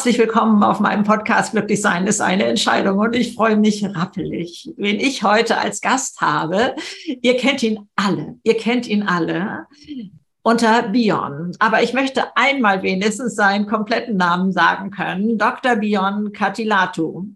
Herzlich willkommen auf meinem Podcast Glücklich sein ist eine Entscheidung und ich freue mich rappelig, wen ich heute als Gast habe. Ihr kennt ihn alle, ihr kennt ihn alle unter Bion. Aber ich möchte einmal wenigstens seinen kompletten Namen sagen können. Dr. Bion Katilatu.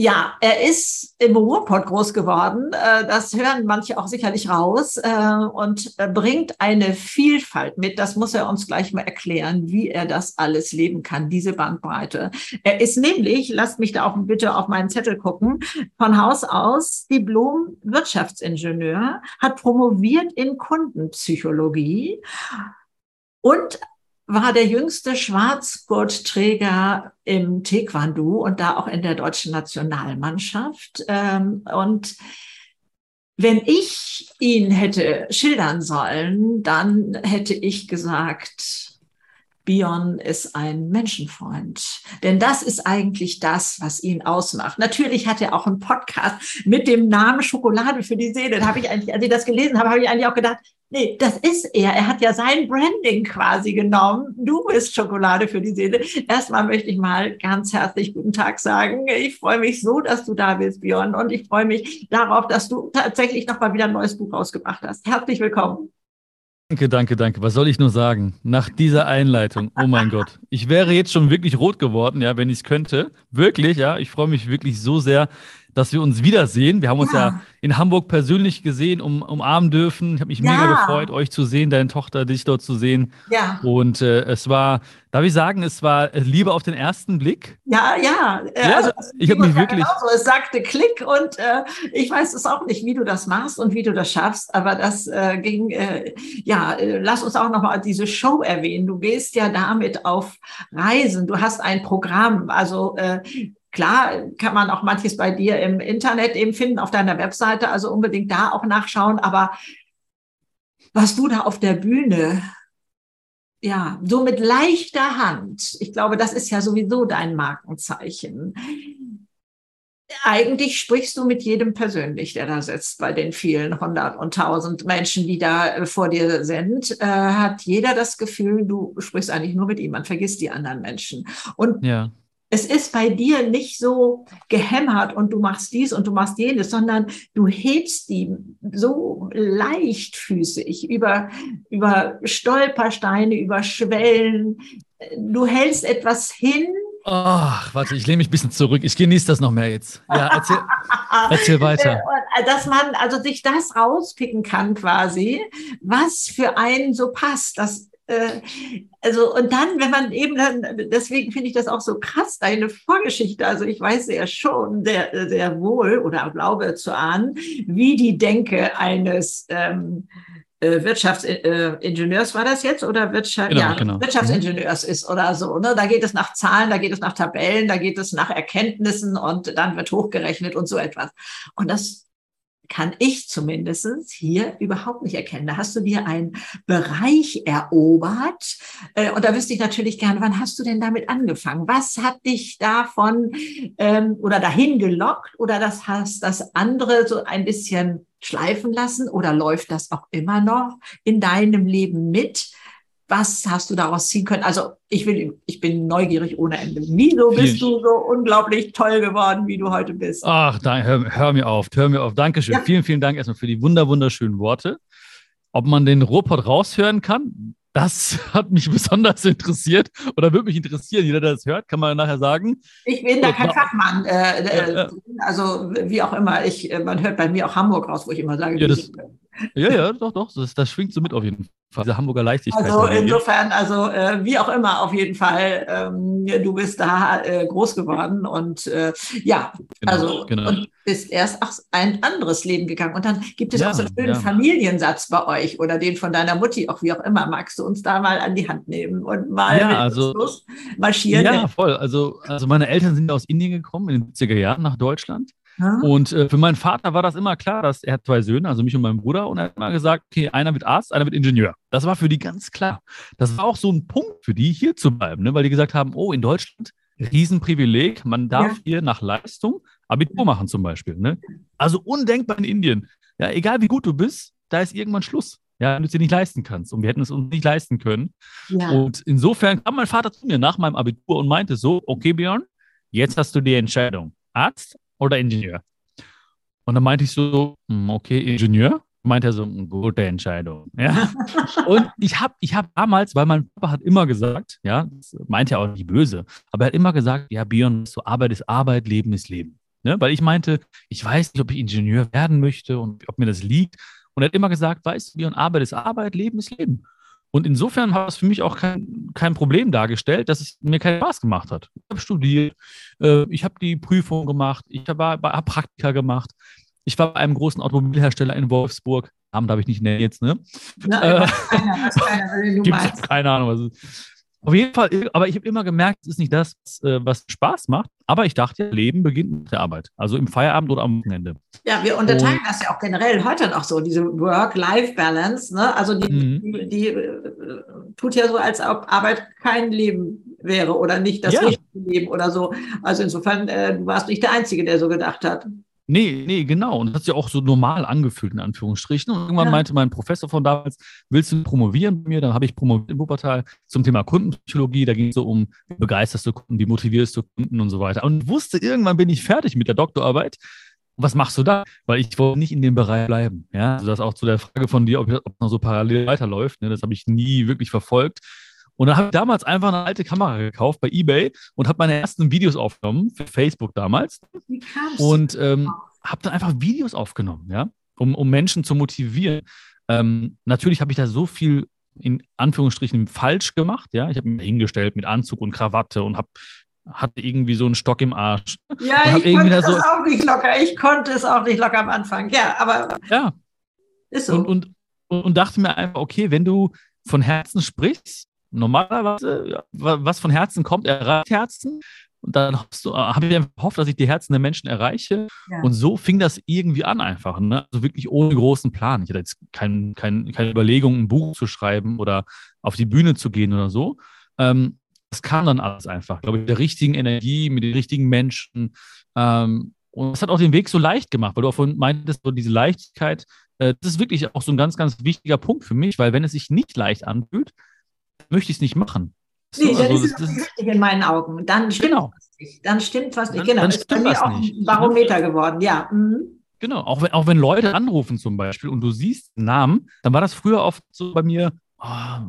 Ja, er ist im Ruhrpott groß geworden. Äh, das hören manche auch sicherlich raus äh, und bringt eine Vielfalt mit. Das muss er uns gleich mal erklären, wie er das alles leben kann, diese Bandbreite. Er ist nämlich, lasst mich da auch bitte auf meinen Zettel gucken, von Haus aus Diplom-Wirtschaftsingenieur, hat promoviert in Kundenpsychologie und war der jüngste Schwarzgurtträger im Taekwondo und da auch in der deutschen Nationalmannschaft. Ähm, und wenn ich ihn hätte schildern sollen, dann hätte ich gesagt, Bion ist ein Menschenfreund. Denn das ist eigentlich das, was ihn ausmacht. Natürlich hat er auch einen Podcast mit dem Namen Schokolade für die Seele. Da habe ich eigentlich, als ich das gelesen habe, habe ich eigentlich auch gedacht, Nee, das ist er. Er hat ja sein Branding quasi genommen. Du bist Schokolade für die Seele. Erstmal möchte ich mal ganz herzlich guten Tag sagen. Ich freue mich so, dass du da bist, Björn. Und ich freue mich darauf, dass du tatsächlich nochmal wieder ein neues Buch rausgebracht hast. Herzlich willkommen. Danke, danke, danke. Was soll ich nur sagen? Nach dieser Einleitung, oh mein Gott. Ich wäre jetzt schon wirklich rot geworden, ja, wenn ich es könnte. Wirklich, ja. Ich freue mich wirklich so sehr, dass wir uns wiedersehen. Wir haben uns ja, ja in Hamburg persönlich gesehen, um, umarmen dürfen. Ich habe mich ja. mega gefreut, euch zu sehen, deine Tochter, dich dort zu sehen. Ja. Und äh, es war, darf ich sagen, es war Liebe auf den ersten Blick. Ja, ja. ja also, ich habe mich wirklich. Genauso. Es sagte Klick und äh, ich weiß es auch nicht, wie du das machst und wie du das schaffst, aber das äh, ging, äh, ja, äh, lass uns auch nochmal diese Show erwähnen. Du gehst ja damit auf Reisen. Du hast ein Programm, also äh, Klar kann man auch manches bei dir im Internet eben finden, auf deiner Webseite, also unbedingt da auch nachschauen. Aber was du da auf der Bühne, ja, so mit leichter Hand, ich glaube, das ist ja sowieso dein Markenzeichen. Eigentlich sprichst du mit jedem persönlich, der da sitzt, bei den vielen hundert und tausend Menschen, die da äh, vor dir sind, äh, hat jeder das Gefühl, du sprichst eigentlich nur mit ihm, man vergisst die anderen Menschen. Und ja es ist bei dir nicht so gehämmert und du machst dies und du machst jenes, sondern du hebst die so leichtfüßig über, über Stolpersteine, über Schwellen. Du hältst etwas hin. Ach, warte, ich lehne mich ein bisschen zurück. Ich genieße das noch mehr jetzt. Ja, erzähl, erzähl weiter. Dass man also sich das rauspicken kann quasi, was für einen so passt. Das äh, also, und dann, wenn man eben dann, deswegen finde ich das auch so krass, deine Vorgeschichte. Also, ich weiß ja schon sehr, sehr wohl oder glaube zu ahnen, wie die Denke eines, ähm, äh, Wirtschaftsingenieurs war das jetzt oder Wirtschaft, genau, ja, genau. Wirtschaftsingenieurs ist oder so. Ne? Da geht es nach Zahlen, da geht es nach Tabellen, da geht es nach Erkenntnissen und dann wird hochgerechnet und so etwas. Und das kann ich zumindest hier überhaupt nicht erkennen. Da hast du dir einen Bereich erobert. Äh, und da wüsste ich natürlich gerne, wann hast du denn damit angefangen? Was hat dich davon ähm, oder dahin gelockt oder das hast das andere so ein bisschen schleifen lassen oder läuft das auch immer noch in deinem Leben mit? Was hast du daraus ziehen können? Also ich will, ich bin neugierig ohne Ende. Wieso bist du so unglaublich toll geworden, wie du heute bist? Ach, da, hör, hör, mir auf, hör mir auf. Dankeschön. Ja. Vielen, vielen Dank erstmal für die wunder, wunderschönen Worte. Ob man den Robot raushören kann, das hat mich besonders interessiert oder würde mich interessieren. Jeder, der das hört, kann man nachher sagen. Ich bin da kein Fachmann. Äh, äh, also wie auch immer, ich, äh, man hört bei mir auch Hamburg raus, wo ich immer sage, ja, das, ja, ja, doch, doch. Das, das schwingt so mit auf jeden Fall. Diese Hamburger Leichtigkeit. Also insofern, also äh, wie auch immer, auf jeden Fall, ähm, du bist da äh, groß geworden und äh, ja, genau, also genau. und bist erst ach, ein anderes Leben gegangen. Und dann gibt es ja, auch so einen schönen ja. Familiensatz bei euch oder den von deiner Mutti, auch wie auch immer. Magst du uns da mal an die Hand nehmen und mal ja, also, marschieren? Ja, voll. Also, also meine Eltern sind aus Indien gekommen in den 70er Jahren nach Deutschland. Und äh, für meinen Vater war das immer klar, dass er hat zwei Söhne, also mich und meinen Bruder, und er hat immer gesagt, okay, einer wird Arzt, einer wird Ingenieur. Das war für die ganz klar. Das war auch so ein Punkt für die, hier zu bleiben, ne? weil die gesagt haben, oh, in Deutschland, Riesenprivileg, man darf ja. hier nach Leistung Abitur machen zum Beispiel. Ne? Also undenkbar in Indien. Ja, egal wie gut du bist, da ist irgendwann Schluss. ja, wenn du es dir nicht leisten kannst. Und wir hätten es uns nicht leisten können. Ja. Und insofern kam mein Vater zu mir nach meinem Abitur und meinte so, okay, Björn, jetzt hast du die Entscheidung, Arzt oder Ingenieur. Und dann meinte ich so, hm, okay, Ingenieur. Meinte er so, hm, gute Entscheidung. Ja. und ich habe ich hab damals, weil mein Papa hat immer gesagt, ja, das meint ja auch nicht böse, aber er hat immer gesagt, ja, Björn, so Arbeit ist Arbeit, Leben ist Leben. Ne? Weil ich meinte, ich weiß nicht, ob ich Ingenieur werden möchte und ob mir das liegt. Und er hat immer gesagt, weißt du, Björn, Arbeit ist Arbeit, Leben ist Leben. Und insofern war es für mich auch kein, kein Problem dargestellt, dass es mir keinen Spaß gemacht hat. Ich habe studiert, äh, ich habe die Prüfung gemacht, ich habe hab Praktika gemacht. Ich war bei einem großen Automobilhersteller in Wolfsburg. Namen darf ich nicht nennen jetzt, ne? Ja, äh, keiner, keiner, keine Ahnung. Also, auf jeden Fall, aber ich habe immer gemerkt, es ist nicht das, äh, was Spaß macht. Aber ich dachte, Leben beginnt mit der Arbeit, also im Feierabend oder am Wochenende. Ja, wir unterteilen und, das ja auch generell heute noch so, diese Work-Life-Balance. Ne? Also die, mhm. die, die, äh, tut ja so, als ob Arbeit kein Leben wäre oder nicht das ja. richtige Leben oder so. Also insofern, äh, du warst nicht der Einzige, der so gedacht hat. Nee, nee, genau. Und das hat sich auch so normal angefühlt, in Anführungsstrichen. Und irgendwann ja. meinte mein Professor von damals, willst du promovieren bei mir? Dann habe ich promoviert in Wuppertal zum Thema Kundenpsychologie. Da ging es so um, wie begeisterst du Kunden, wie motivierst du Kunden und so weiter. Und wusste, irgendwann bin ich fertig mit der Doktorarbeit. was machst du da? Weil ich wollte nicht in dem Bereich bleiben. Ja, also das auch zu der Frage von dir, ob, ob noch so parallel weiterläuft. Ne? Das habe ich nie wirklich verfolgt. Und dann habe ich damals einfach eine alte Kamera gekauft bei eBay und habe meine ersten Videos aufgenommen für Facebook damals. Wie kam's? Und ähm, habe dann einfach Videos aufgenommen, ja, um, um Menschen zu motivieren. Ähm, natürlich habe ich da so viel in Anführungsstrichen falsch gemacht, ja. Ich habe mich hingestellt mit Anzug und Krawatte und habe hatte irgendwie so einen Stock im Arsch. Ja, ich konnte es so auch nicht locker. Ich konnte es auch nicht locker am Anfang. Ja, aber ja. ist so. Und, und, und dachte mir einfach, okay, wenn du von Herzen sprichst, normalerweise, ja, was von Herzen kommt, erreicht Herzen. Und dann äh, habe ich einfach gehofft, dass ich die Herzen der Menschen erreiche. Ja. Und so fing das irgendwie an einfach. Ne? Also wirklich ohne großen Plan. Ich hatte jetzt kein, kein, keine Überlegung, ein Buch zu schreiben oder auf die Bühne zu gehen oder so. Ähm, das kam dann alles einfach, glaube ich, mit der richtigen Energie, mit den richtigen Menschen. Ähm, und das hat auch den Weg so leicht gemacht, weil du auch vorhin meintest, so diese Leichtigkeit, äh, das ist wirklich auch so ein ganz, ganz wichtiger Punkt für mich, weil wenn es sich nicht leicht anfühlt, möchte ich es nicht machen. Nee, so, dann also, ist es richtig in meinen Augen. Dann stimmt genau. was nicht. Dann stimmt was nicht. Dann, genau, dann das ist bei mir auch ein Barometer geworden, ja. Mhm. Genau, auch wenn, auch wenn Leute anrufen zum Beispiel und du siehst einen Namen, dann war das früher oft so bei mir, oh,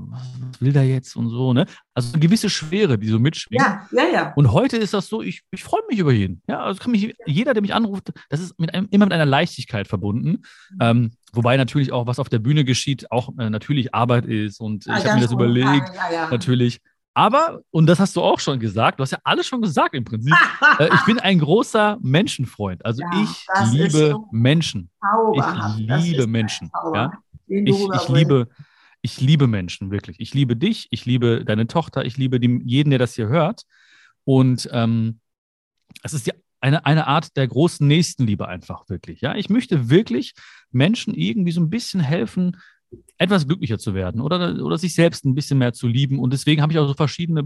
was will der jetzt und so, ne? Also eine gewisse Schwere, die so mitschwingt. Ja, ja, ja. Und heute ist das so, ich, ich freue mich über jeden. Ja, also kann mich, jeder, der mich anruft, das ist mit einem, immer mit einer Leichtigkeit verbunden. Mhm. Ähm, wobei natürlich auch, was auf der Bühne geschieht, auch äh, natürlich Arbeit ist und ah, ich habe mir das überlegt, ja, ja. natürlich. Aber, und das hast du auch schon gesagt, du hast ja alles schon gesagt im Prinzip, äh, ich bin ein großer Menschenfreund. Also ja, ich liebe so Menschen. Ich liebe Menschen. Ja? Ich, ich liebe, ich liebe Menschen, wirklich. Ich liebe dich, ich liebe deine Tochter, ich liebe die, jeden, der das hier hört. Und ähm, es ist ja eine, eine Art der großen Nächstenliebe einfach wirklich. Ja, ich möchte wirklich Menschen irgendwie so ein bisschen helfen, etwas glücklicher zu werden oder, oder sich selbst ein bisschen mehr zu lieben. Und deswegen habe ich auch so verschiedene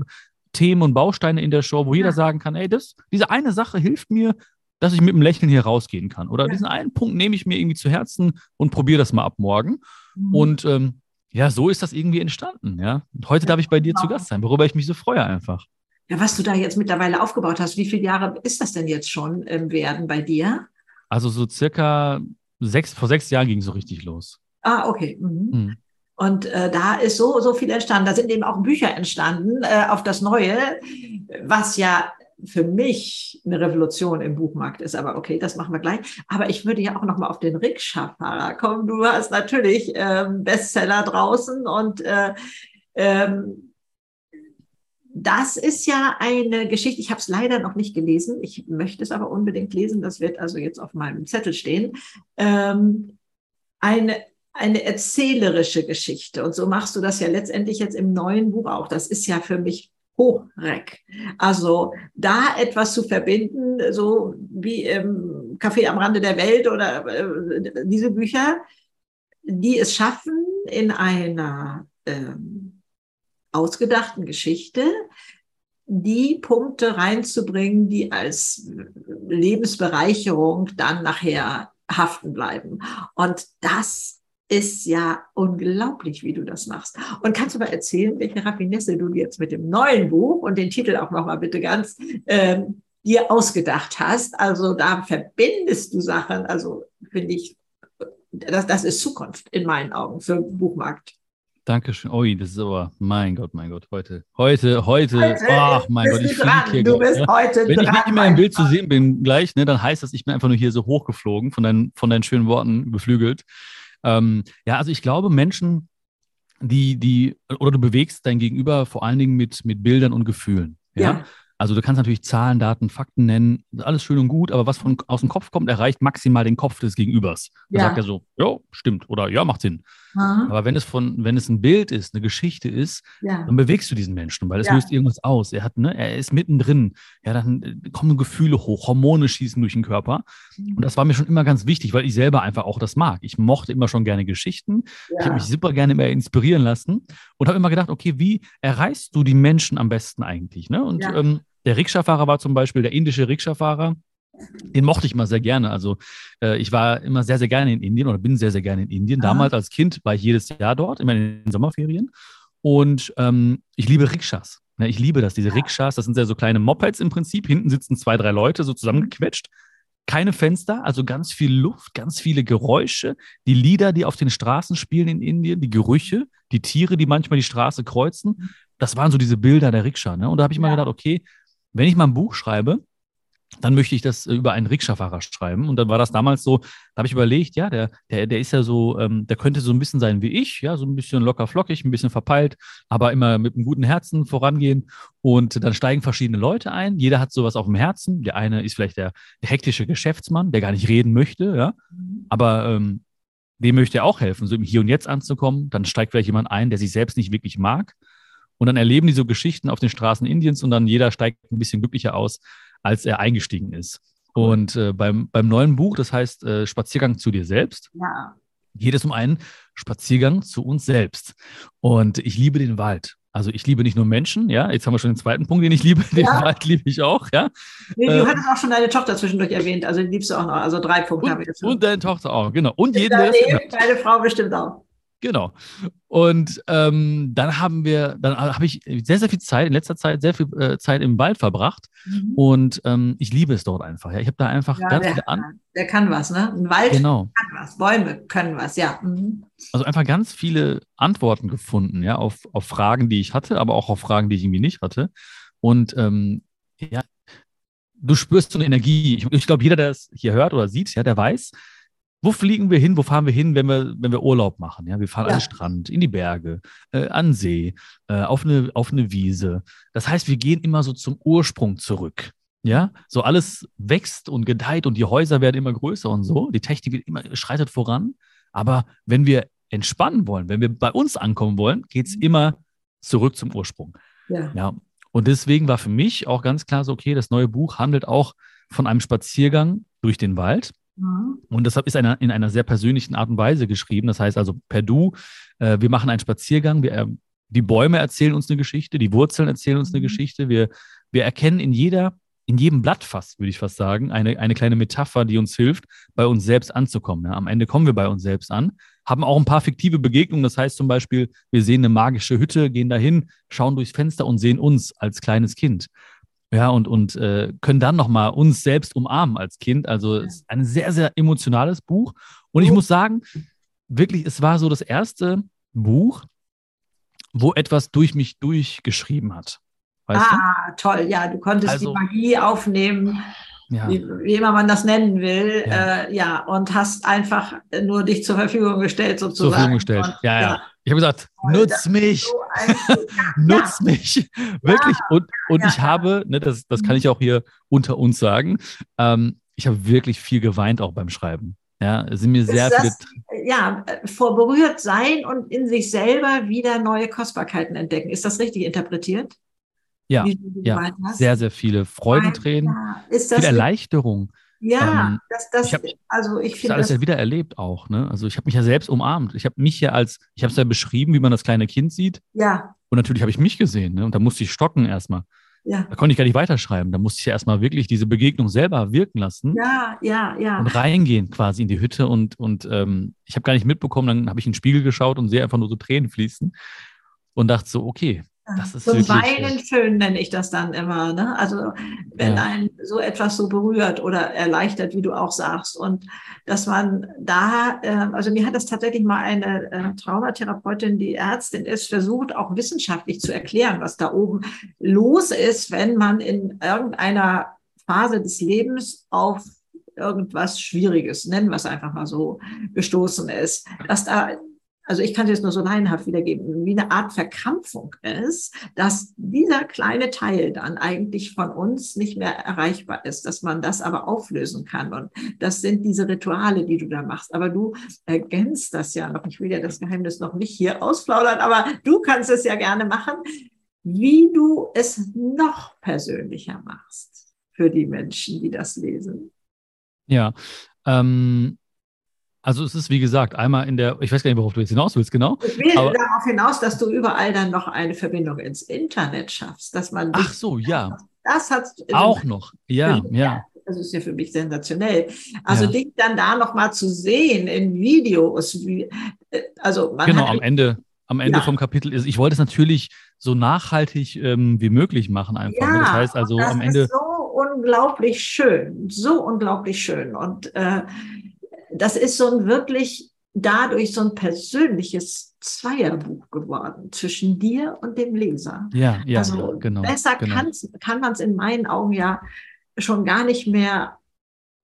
Themen und Bausteine in der Show, wo jeder sagen kann, ey, das, diese eine Sache hilft mir, dass ich mit einem Lächeln hier rausgehen kann. Oder ja. diesen einen Punkt nehme ich mir irgendwie zu Herzen und probiere das mal ab morgen. Mhm. Und ähm, ja, so ist das irgendwie entstanden. Ja. Und heute darf ich bei dir genau. zu Gast sein, worüber ich mich so freue einfach. Ja, was du da jetzt mittlerweile aufgebaut hast, wie viele Jahre ist das denn jetzt schon im Werden bei dir? Also so circa sechs, vor sechs Jahren ging es so richtig los. Ah, okay. Mhm. Mhm. Und äh, da ist so, so viel entstanden. Da sind eben auch Bücher entstanden äh, auf das Neue, was ja für mich eine Revolution im Buchmarkt ist. Aber okay, das machen wir gleich. Aber ich würde ja auch noch mal auf den Rikscha-Fahrer kommen. Du hast natürlich ähm, Bestseller draußen und äh, ähm, das ist ja eine Geschichte, ich habe es leider noch nicht gelesen, ich möchte es aber unbedingt lesen, das wird also jetzt auf meinem Zettel stehen. Ähm, eine eine erzählerische Geschichte. Und so machst du das ja letztendlich jetzt im neuen Buch auch. Das ist ja für mich hochreck. Also da etwas zu verbinden, so wie im Café am Rande der Welt oder äh, diese Bücher, die es schaffen, in einer ähm, ausgedachten Geschichte die Punkte reinzubringen, die als Lebensbereicherung dann nachher haften bleiben. Und das ist ja unglaublich, wie du das machst. Und kannst du mal erzählen, welche Raffinesse du jetzt mit dem neuen Buch und den Titel auch nochmal bitte ganz ähm, dir ausgedacht hast? Also da verbindest du Sachen, also finde ich, das, das ist Zukunft in meinen Augen für den Buchmarkt. Dankeschön. Ui, das ist aber, mein Gott, mein Gott, heute, heute, heute, ach mein Gott, ich fliege hier. Du bist ja. heute Wenn dran, ich nicht mehr im Bild zu sehen bin gleich, ne, dann heißt das, ich bin einfach nur hier so hochgeflogen, von deinen, von deinen schönen Worten beflügelt. Ähm, ja, also ich glaube, Menschen, die, die, oder du bewegst dein Gegenüber vor allen Dingen mit, mit Bildern und Gefühlen. Ja? Ja. Also du kannst natürlich Zahlen, Daten, Fakten nennen, alles schön und gut, aber was von aus dem Kopf kommt, erreicht maximal den Kopf des Gegenübers. Da Ja. sagt er so, ja, stimmt oder ja, macht Sinn. Aha, Aber wenn es von, wenn es ein Bild ist, eine Geschichte ist, ja. dann bewegst du diesen Menschen, weil es Ja. löst irgendwas aus. Er hat, ne, er ist mittendrin. Ja, dann äh, kommen Gefühle hoch, Hormone schießen durch den Körper. Und das war mir schon immer ganz wichtig, weil ich selber einfach auch das mag. Ich mochte immer schon gerne Geschichten. Ich habe ja. mich super gerne immer inspirieren lassen und habe immer gedacht, okay, wie erreichst du die Menschen am besten eigentlich? Ne? Und Ja. ähm, der Rikscha-Fahrer war zum Beispiel der indische Rikscha-Fahrer. Den mochte ich immer sehr gerne. Also äh, ich war immer sehr, sehr gerne in Indien oder bin sehr, sehr gerne in Indien. Aha. Damals als Kind war ich jedes Jahr dort, immer in den Sommerferien. Und ähm, ich liebe Rikschas. Ne, ich liebe das, diese Rikschas. Das sind ja so kleine Mopeds im Prinzip. Hinten sitzen zwei, drei Leute so zusammengequetscht. Keine Fenster, also ganz viel Luft, ganz viele Geräusche. Die Lieder, die auf den Straßen spielen in Indien, die Gerüche, die Tiere, die manchmal die Straße kreuzen. Das waren so diese Bilder der Rikscha. Ne? Und da habe ich mal Ja. gedacht, okay, wenn ich mal ein Buch schreibe, dann möchte ich das äh, über einen Rikscha-Fahrer schreiben. Und dann war das damals so, da habe ich überlegt, ja, der, der, der ist ja so, ähm, der könnte so ein bisschen sein wie ich, ja, so ein bisschen locker flockig, ein bisschen verpeilt, aber immer mit einem guten Herzen vorangehen. Und dann steigen verschiedene Leute ein. Jeder hat sowas auf dem Herzen. Der eine ist vielleicht der, der hektische Geschäftsmann, der gar nicht reden möchte, ja, aber ähm, dem möchte er auch helfen, so im Hier und Jetzt anzukommen. Dann steigt vielleicht jemand ein, der sich selbst nicht wirklich mag. Und dann erleben die so Geschichten auf den Straßen Indiens und dann jeder steigt ein bisschen glücklicher aus, als er eingestiegen ist. Und äh, beim, beim neuen Buch, das heißt äh, Spaziergang zu dir selbst, ja. geht es um einen Spaziergang zu uns selbst. Und ich liebe den Wald. Also ich liebe nicht nur Menschen, ja, jetzt haben wir schon den zweiten Punkt, den ich liebe, den Ja. Wald liebe ich auch, ja. Nee, du hattest auch schon deine Tochter zwischendurch erwähnt, also die liebst du auch noch. Also drei Punkte haben wir Und, jetzt. und deine Tochter auch, genau. Und jeden, der deine Frau bestimmt auch. Genau. Und ähm, dann haben wir, dann habe ich sehr, sehr viel Zeit, in letzter Zeit sehr viel äh, Zeit im Wald verbracht. Und ähm, ich liebe es dort einfach. Ja. Ich habe da einfach Ja, ganz der, viele an. der kann was, ne? Ein Wald Genau. kann was, Bäume können was, ja. Mhm. Also einfach ganz viele Antworten gefunden, ja, auf, auf Fragen, die ich hatte, aber auch auf Fragen, die ich irgendwie nicht hatte. Und ähm, ja, du spürst so eine Energie. Ich, ich glaube, jeder, der es hier hört oder sieht, ja, der weiß, wo fliegen wir hin, wo fahren wir hin, wenn wir, wenn wir Urlaub machen? Ja, wir fahren Ja. an den Strand, in die Berge, äh, an den See, äh, auf, eine, auf eine Wiese. Das heißt, wir gehen immer so zum Ursprung zurück. Ja, so alles wächst und gedeiht und die Häuser werden immer größer und so. Die Technik wird immer, schreitet voran. Aber wenn wir entspannen wollen, wenn wir bei uns ankommen wollen, geht es immer zurück zum Ursprung. Ja. Ja. Und deswegen war für mich auch ganz klar so, okay, das neue Buch handelt auch von einem Spaziergang durch den Wald. Mhm. Und deshalb ist einer in einer sehr persönlichen Art und Weise geschrieben. Das heißt also per Du, äh, wir machen einen Spaziergang, wir, äh, die Bäume erzählen uns eine Geschichte, die Wurzeln erzählen uns eine Mhm. Geschichte. Wir, wir erkennen in jeder, in jedem Blatt fast, würde ich fast sagen, eine, eine kleine Metapher, die uns hilft, bei uns selbst anzukommen. Ja, am Ende kommen wir bei uns selbst an, haben auch ein paar fiktive Begegnungen. Das heißt zum Beispiel, wir sehen eine magische Hütte, gehen dahin, schauen durchs Fenster und sehen uns als kleines Kind. Ja, und, und äh, können dann nochmal uns selbst umarmen als Kind. Also es ist ein sehr, sehr emotionales Buch. Und ich Oh. muss sagen, wirklich, es war so das erste Buch, wo etwas durch mich durchgeschrieben hat. Weißt Ah, toll, ja, du konntest Also- die Magie aufnehmen, du? Ja. wie, wie immer man das nennen will, Ja. Äh, ja, und hast einfach nur dich zur Verfügung gestellt, Zur sozusagen. Verfügung gestellt. Und, Ja, ja. Ich habe gesagt, nutz mich, So nutz mich. Wirklich. Und, und ich habe, ne, das, das kann ich auch hier unter uns sagen, ähm, ich habe wirklich viel geweint auch beim Schreiben. Ja, es sind mir sehr ist viele. ja, vor berührt sein und in sich selber wieder neue Kostbarkeiten entdecken. Ist das richtig interpretiert? Ja, ja, sehr, sehr viele Freudentränen, viel Erleichterung. ja, ähm, das, das, ich hab- also ich Das finde alles das, ja wieder erlebt auch. Ne? Also ich habe mich ja selbst umarmt. Ich habe mich ja als, ich habe es ja beschrieben, wie man das kleine Kind sieht. ja, Und natürlich habe ich mich gesehen. Ne? Und da musste ich stocken erstmal. ja. da konnte ich gar nicht weiterschreiben. Da musste ich ja erstmal wirklich diese Begegnung selber wirken lassen. Ja, ja, ja. Und reingehen quasi in die Hütte und, und ähm, ich habe gar nicht mitbekommen, dann habe ich in den Spiegel geschaut und sehe einfach nur so Tränen fließen und dachte so, okay, das ist so wirklich, Weinen schön nenne ich das dann immer. Ne? Also wenn ja. ein so etwas so berührt oder erleichtert, wie du auch sagst. Und dass man da, äh, also mir hat das tatsächlich mal eine äh, Traumatherapeutin, die Ärztin ist, versucht auch wissenschaftlich zu erklären, was da oben los ist, wenn man in irgendeiner Phase des Lebens auf irgendwas Schwieriges, nennen wir es einfach mal so, gestoßen ist, dass da also ich kann es jetzt nur so laienhaft wiedergeben, wie eine Art Verkrampfung ist, dass dieser kleine Teil dann eigentlich von uns nicht mehr erreichbar ist, dass man das aber auflösen kann. Und das sind diese Rituale, die du da machst. Aber du ergänzt das ja noch. Ich will ja das Geheimnis noch nicht hier ausplaudern, aber du kannst es ja gerne machen, wie du es noch persönlicher machst für die Menschen, die das lesen. Ja, ähm, also es ist, wie gesagt, einmal in der, ich weiß gar nicht, worauf du jetzt hinaus willst, genau. Ich will aber, darauf hinaus, dass du überall dann noch eine Verbindung ins Internet schaffst, dass man. Ach so, ja. Das hat auch noch, ja, ja. Das ist ja für mich sensationell. Also ja. dich dann da noch mal zu sehen in Videos, wie, äh, also man genau, am Ende, am Ende ja. vom Kapitel ist, ich wollte es natürlich so nachhaltig ähm, wie möglich machen einfach. Ja, das heißt also das am Ende. Ist so unglaublich schön, so unglaublich schön und äh, das ist so ein wirklich dadurch so ein persönliches Zweierbuch geworden zwischen dir und dem Leser. Ja, ja, also genau. Besser genau. kann man es in meinen Augen ja schon gar nicht mehr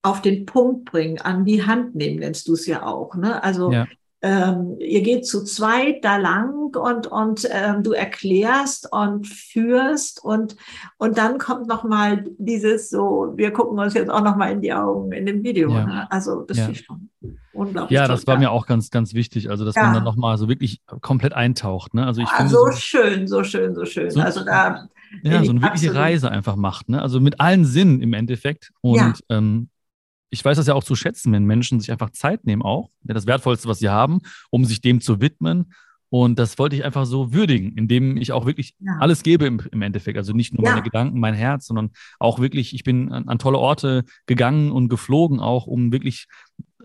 auf den Punkt bringen, an die Hand nehmen, nennst du es ja auch. Ne? Also ja ähm, ihr geht zu zweit da lang und, und ähm, du erklärst und führst und, und dann kommt noch mal dieses so, wir gucken uns jetzt auch noch mal in die Augen in dem Video. Ja. Ne? Also das ja. ist schon unglaublich. Ja, das war mir auch ganz, ganz wichtig, also dass ja. man dann noch mal so wirklich komplett eintaucht. Ne? Also ich finde, so, so schön, so schön, so schön. So, also da ja, so eine wirkliche Reise einfach macht. Ne? Also mit allen Sinnen im Endeffekt. Und ähm, ich weiß das ja auch zu schätzen, wenn Menschen sich einfach Zeit nehmen, auch das Wertvollste, was sie haben, um sich dem zu widmen. Und das wollte ich einfach so würdigen, indem ich auch wirklich ja. alles gebe im, im, Endeffekt. Also nicht nur ja. meine Gedanken, mein Herz, sondern auch wirklich, ich bin an, an, tolle Orte gegangen und geflogen, auch um wirklich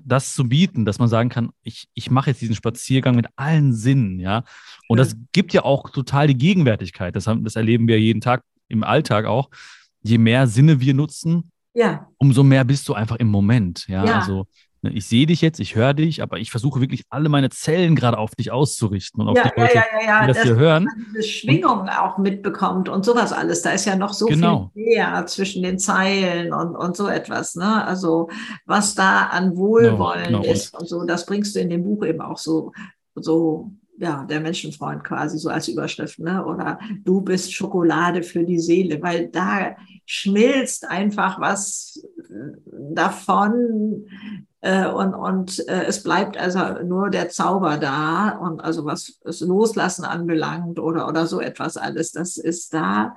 das zu bieten, dass man sagen kann, ich, ich mache jetzt diesen Spaziergang mit allen Sinnen, ja. Und das gibt ja auch total die Gegenwärtigkeit. Das, haben, das erleben wir jeden Tag im Alltag auch. Je mehr Sinne wir nutzen, ja. umso mehr bist du einfach im Moment. Ja, ja. also ne, ich sehe dich jetzt, ich höre dich, aber ich versuche wirklich alle meine Zellen gerade auf dich auszurichten und auf ja, die Leute, ja, ja, die das, das hier hören. Diese Schwingung und, auch mitbekommt und sowas alles. Da ist ja noch so genau. viel mehr zwischen den Zeilen und, und so etwas. Ne? Also was da an Wohlwollen genau, genau. ist und so, das bringst du in dem Buch eben auch so, so ja, der Menschenfreund quasi so als Überschrift, ne? Oder du bist Schokolade für die Seele, weil da schmilzt einfach was davon äh, und, und äh, es bleibt also nur der Zauber da und also was das Loslassen anbelangt oder, oder so etwas alles, das ist da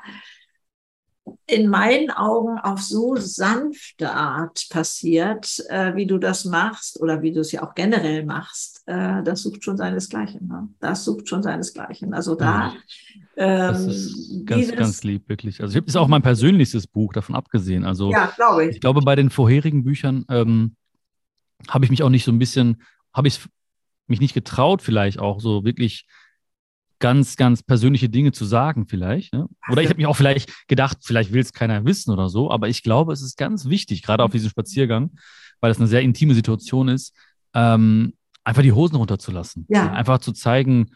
in meinen Augen auf so sanfte Art passiert, äh, wie du das machst oder wie du es ja auch generell machst, äh, das sucht schon seinesgleichen. Ne? Das sucht schon seinesgleichen. Also da. Ähm, das ist ganz, dieses, ganz lieb, wirklich. Also, ich habe ist auch mein persönlichstes Buch davon abgesehen. Also, ja, glaube ich. Ich glaube, bei den vorherigen Büchern ähm, habe ich mich auch nicht so ein bisschen, habe ich mich nicht getraut, vielleicht auch so wirklich ganz, ganz persönliche Dinge zu sagen, vielleicht. Ne? Oder ich habe mich auch vielleicht gedacht, vielleicht will es keiner wissen oder so, aber ich glaube, es ist ganz wichtig, gerade auf diesem Spaziergang, weil es eine sehr intime Situation ist, ähm, einfach die Hosen runterzulassen. Ja. Einfach zu zeigen,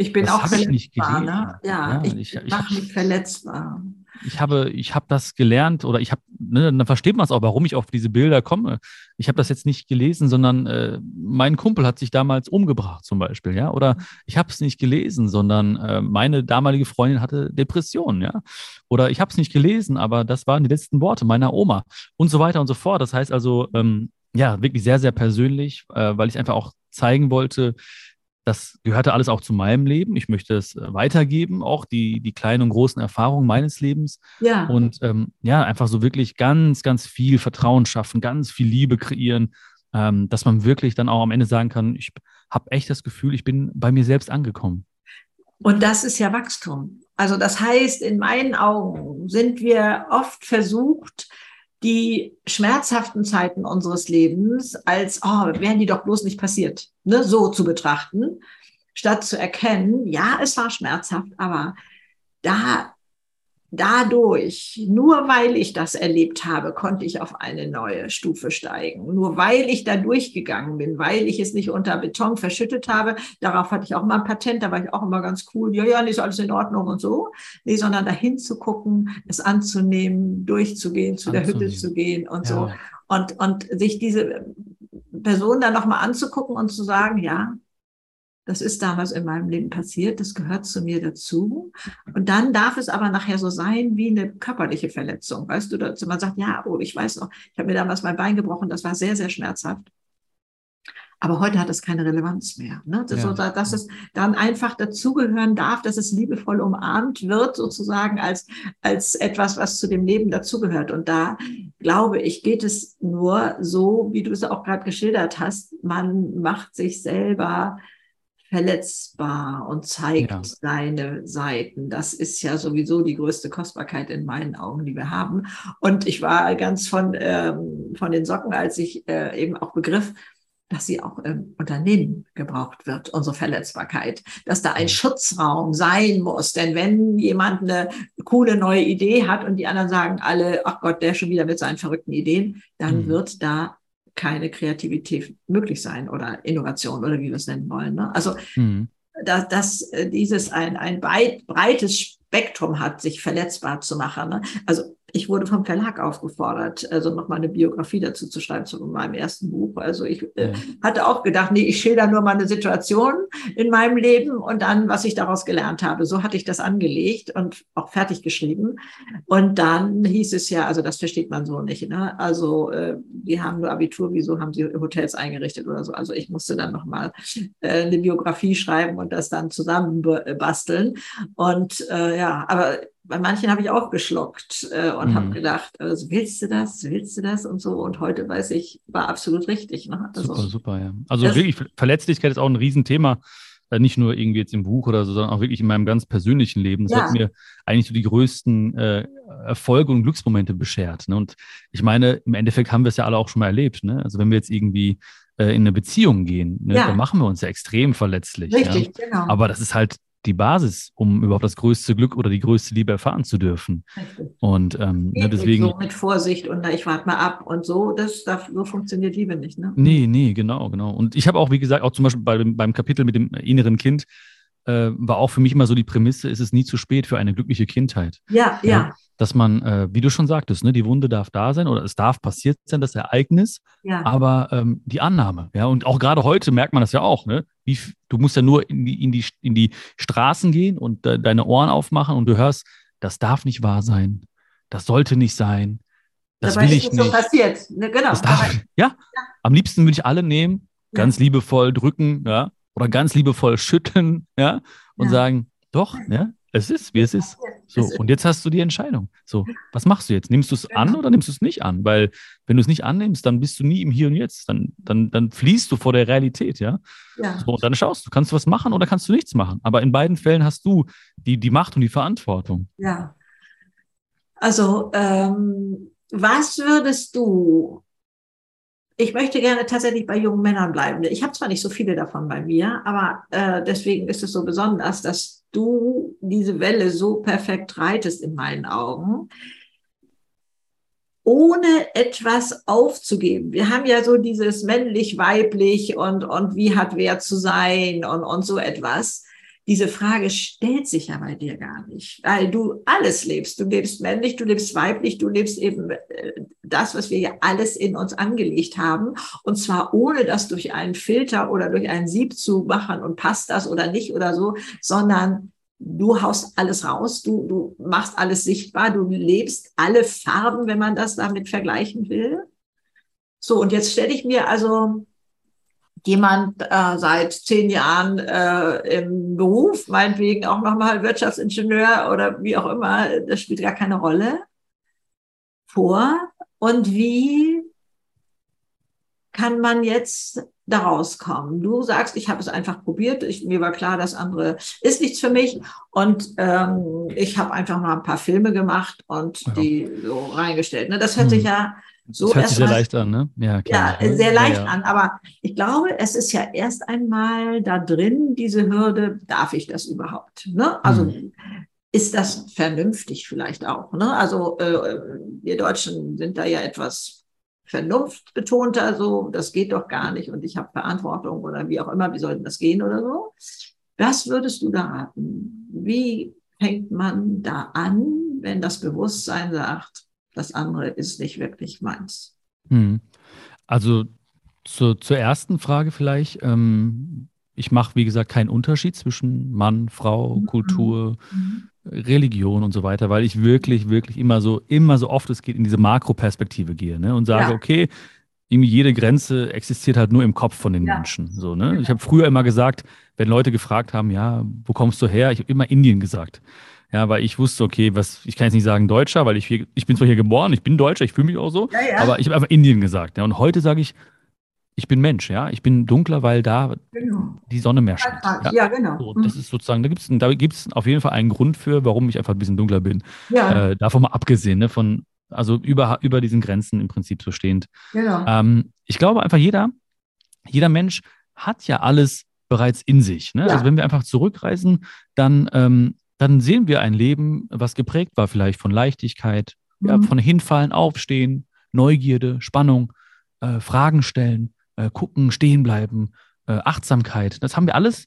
ich bin auch verletzbar. Ne? Ja, ja, ich, ich, ich mache mich verletzbar ich habe, ich habe das gelernt oder ich habe, ne, dann versteht man es auch, warum ich auf diese Bilder komme. Ich habe das jetzt nicht gelesen, sondern äh, mein Kumpel hat sich damals umgebracht zum Beispiel, ja, oder ich habe es nicht gelesen, sondern äh, meine damalige Freundin hatte Depressionen, ja, oder ich habe es nicht gelesen, aber das waren die letzten Worte meiner Oma und so weiter und so fort. Das heißt also, ähm, ja, wirklich sehr, sehr persönlich, äh, weil ich einfach auch zeigen wollte, das gehörte alles auch zu meinem Leben. Ich möchte es äh, weitergeben, auch die, die kleinen und großen Erfahrungen meines Lebens. Ja. Und ähm, ja, einfach so wirklich ganz, ganz viel Vertrauen schaffen, ganz viel Liebe kreieren, ähm, dass man wirklich dann auch am Ende sagen kann, ich habe echt das Gefühl, ich bin bei mir selbst angekommen. Und das ist ja Wachstum. Also das heißt, in meinen Augen sind wir oft versucht, die schmerzhaften Zeiten unseres Lebens als, oh, wären die doch bloß nicht passiert, ne, so zu betrachten, statt zu erkennen, ja, es war schmerzhaft, aber da dadurch, nur weil ich das erlebt habe, konnte ich auf eine neue Stufe steigen. Nur weil ich da durchgegangen bin, weil ich es nicht unter Beton verschüttet habe. Darauf hatte ich auch mal ein Patent, da war ich auch immer ganz cool. Ja, ja, ist alles in Ordnung und so. Nee, sondern dahin zu gucken, es anzunehmen, durchzugehen, zu der Hütte zu gehen und ja. so. Und, und sich diese Person dann nochmal anzugucken und zu sagen, ja, das ist damals in meinem Leben passiert, das gehört zu mir dazu. Und dann darf es aber nachher so sein wie eine körperliche Verletzung. Weißt du, dass man sagt, ja, oh, ich weiß noch, ich habe mir damals mein Bein gebrochen, das war sehr, sehr schmerzhaft. Aber heute hat es keine Relevanz mehr. Ne? Das, ja. so, dass es dann einfach dazugehören darf, dass es liebevoll umarmt wird, sozusagen als, als etwas, was zu dem Leben dazugehört. Und da glaube ich, geht es nur so, wie du es auch gerade geschildert hast. Man macht sich selber verletzbar und zeigt ja. seine Seiten. Das ist ja sowieso die größte Kostbarkeit in meinen Augen, die wir haben. Und ich war ganz von, ähm, von den Socken, als ich äh, eben auch begriff, dass sie auch im Unternehmen gebraucht wird, unsere Verletzbarkeit, dass da ein Schutzraum sein muss. Denn wenn jemand eine coole neue Idee hat und die anderen sagen alle, ach Gott, der schon wieder mit seinen verrückten Ideen, dann mhm. wird da keine Kreativität möglich sein oder Innovation oder wie wir es nennen wollen. Ne? Also, mhm. dass, dass äh, dieses ein, ein breites Spektrum hat, sich verletzbar zu machen. Ne? Also ich wurde vom Verlag aufgefordert, also nochmal eine Biografie dazu zu schreiben zu meinem ersten Buch. Also ich äh, hatte auch gedacht, nee, ich schilder nur mal eine Situation in meinem Leben und dann, was ich daraus gelernt habe. So hatte ich das angelegt und auch fertig geschrieben. Und dann hieß es ja, also das versteht man so nicht. Ne? Also äh, die haben nur Abitur, wieso haben sie Hotels eingerichtet oder so? Also ich musste dann nochmal äh, eine Biografie schreiben und das dann zusammen basteln. Und äh, ja, aber bei manchen habe ich auch geschluckt äh, und mhm. habe gedacht, also willst du das, willst du das und so. Und heute weiß ich, war absolut richtig. Ne? Also, super, super, ja. Also wirklich, Verletzlichkeit ist auch ein Riesenthema. Äh, nicht nur irgendwie jetzt im Buch oder so, sondern auch wirklich in meinem ganz persönlichen Leben. Das ja. hat mir eigentlich so die größten äh, Erfolge und Glücksmomente beschert. Ne? Und ich meine, im Endeffekt haben wir es ja alle auch schon mal erlebt. Ne? Also wenn wir jetzt irgendwie äh, in eine Beziehung gehen, ne, ja. dann machen wir uns ja extrem verletzlich. Richtig, ja? genau. Aber das ist halt die Basis, um überhaupt das größte Glück oder die größte Liebe erfahren zu dürfen. Und ähm, ne, deswegen. So mit Vorsicht und ich warte mal ab und so, das, das, so funktioniert Liebe nicht. Ne? Nee, nee, genau, genau. Und ich habe auch, wie gesagt, auch zum Beispiel bei, beim Kapitel mit dem inneren Kind, äh, war auch für mich immer so die Prämisse, ist es nie zu spät für eine glückliche Kindheit. Ja, ja. ja dass man, äh, wie du schon sagtest, ne, die Wunde darf da sein oder es darf passiert sein, das Ereignis, ja. aber ähm, die Annahme, ja, und auch gerade heute merkt man das ja auch, ne, wie, du musst ja nur in die, in die, in die Straßen gehen und äh, deine Ohren aufmachen und du hörst, das darf nicht wahr sein, das sollte nicht sein, das Dabei will ich nicht. So passiert, ne, genau. Darf, ja? ja, am liebsten würde ich alle nehmen, ganz ja. liebevoll drücken, ja, oder ganz liebevoll schütteln, ja, und sagen, doch, ja, es ist, wie es ist. So, und jetzt hast du die Entscheidung. So, was machst du jetzt? Nimmst du es an genau. oder nimmst du es nicht an? Weil, wenn du es nicht annimmst, dann bist du nie im Hier und Jetzt. Dann, dann, dann fließt du vor der Realität, ja? ja. So, und dann schaust du, kannst du was machen oder kannst du nichts machen. Aber in beiden Fällen hast du die, die Macht und die Verantwortung. Ja. Also, ähm, was würdest du ich möchte gerne tatsächlich bei jungen Männern bleiben. Ich habe zwar nicht so viele davon bei mir, aber äh, deswegen ist es so besonders, dass du diese Welle so perfekt reitest in meinen Augen, ohne etwas aufzugeben. Wir haben ja so dieses männlich-weiblich und, und wie hat wer zu sein und, und so etwas diese Frage stellt sich ja bei dir gar nicht, weil du alles lebst. Du lebst männlich, du lebst weiblich, du lebst eben äh, das, was wir ja alles in uns angelegt haben. Und zwar ohne das durch einen Filter oder durch ein Sieb zu machen und passt das oder nicht oder so, sondern du haust alles raus, du, du machst alles sichtbar, du lebst alle Farben, wenn man das damit vergleichen will. So, und jetzt stelle ich mir also jemand äh, seit zehn Jahren äh, im Beruf, meinetwegen auch nochmal Wirtschaftsingenieur oder wie auch immer, das spielt gar keine Rolle, vor. Und wie kann man jetzt da rauskommen? Du sagst, ich habe es einfach probiert. Ich, mir war klar, das andere ist nichts für mich. Und ähm, ich habe einfach mal ein paar Filme gemacht und ja. die so reingestellt. Ne? Das hört hm. sich ja so das hört sich sehr leicht an, ne? Ja, ja sehr leicht ja, ja. an. Aber ich glaube, es ist ja erst einmal da drin, diese Hürde, darf ich das überhaupt? Ne? Also hm. ist das vernünftig vielleicht auch? Ne? Also äh, wir Deutschen sind da ja etwas vernunftbetonter, so, das geht doch gar nicht und ich habe Verantwortung oder wie auch immer, wie soll denn das gehen oder so. Was würdest du da raten? Wie fängt man da an, wenn das Bewusstsein sagt, das andere ist nicht wirklich meins? Hm. Also zu, zur ersten Frage vielleicht. Ähm, ich mache, wie gesagt, keinen Unterschied zwischen Mann, Frau, mhm. Kultur, mhm. Religion und so weiter, weil ich wirklich, wirklich immer so, immer so oft es geht in diese Makroperspektive gehe ne? und sage, ja. okay, irgendwie jede Grenze existiert halt nur im Kopf von den ja. Menschen. So, ne? Ich habe früher immer gesagt, wenn Leute gefragt haben, ja, wo kommst du her? Ich habe immer Indien gesagt. Ja, weil ich wusste, okay, was, ich kann jetzt nicht sagen Deutscher, weil ich hier, ich bin zwar hier geboren, ich bin Deutscher, ich fühle mich auch so, ja, aber ich habe einfach Indien gesagt. Ja, und heute sage ich, ich bin Mensch, ja. Ich bin dunkler, weil da genau. die Sonne mehr scheint. Ja, ja genau. So, das mhm. ist sozusagen, da gibt es da gibt's auf jeden Fall einen Grund für, warum ich einfach ein bisschen dunkler bin. Ja. Äh, davon mal abgesehen, ne, von, also über, über diesen Grenzen im Prinzip so stehend. Genau. Ähm, ich glaube einfach, jeder, jeder Mensch hat ja alles bereits in sich. Ne? Ja. Also wenn wir einfach zurückreisen, dann, ähm, dann sehen wir ein Leben, was geprägt war vielleicht von Leichtigkeit, mhm. ja, von Hinfallen, Aufstehen, Neugierde, Spannung, äh, Fragen stellen äh, gucken, stehen bleiben, äh, Achtsamkeit. Das haben wir alles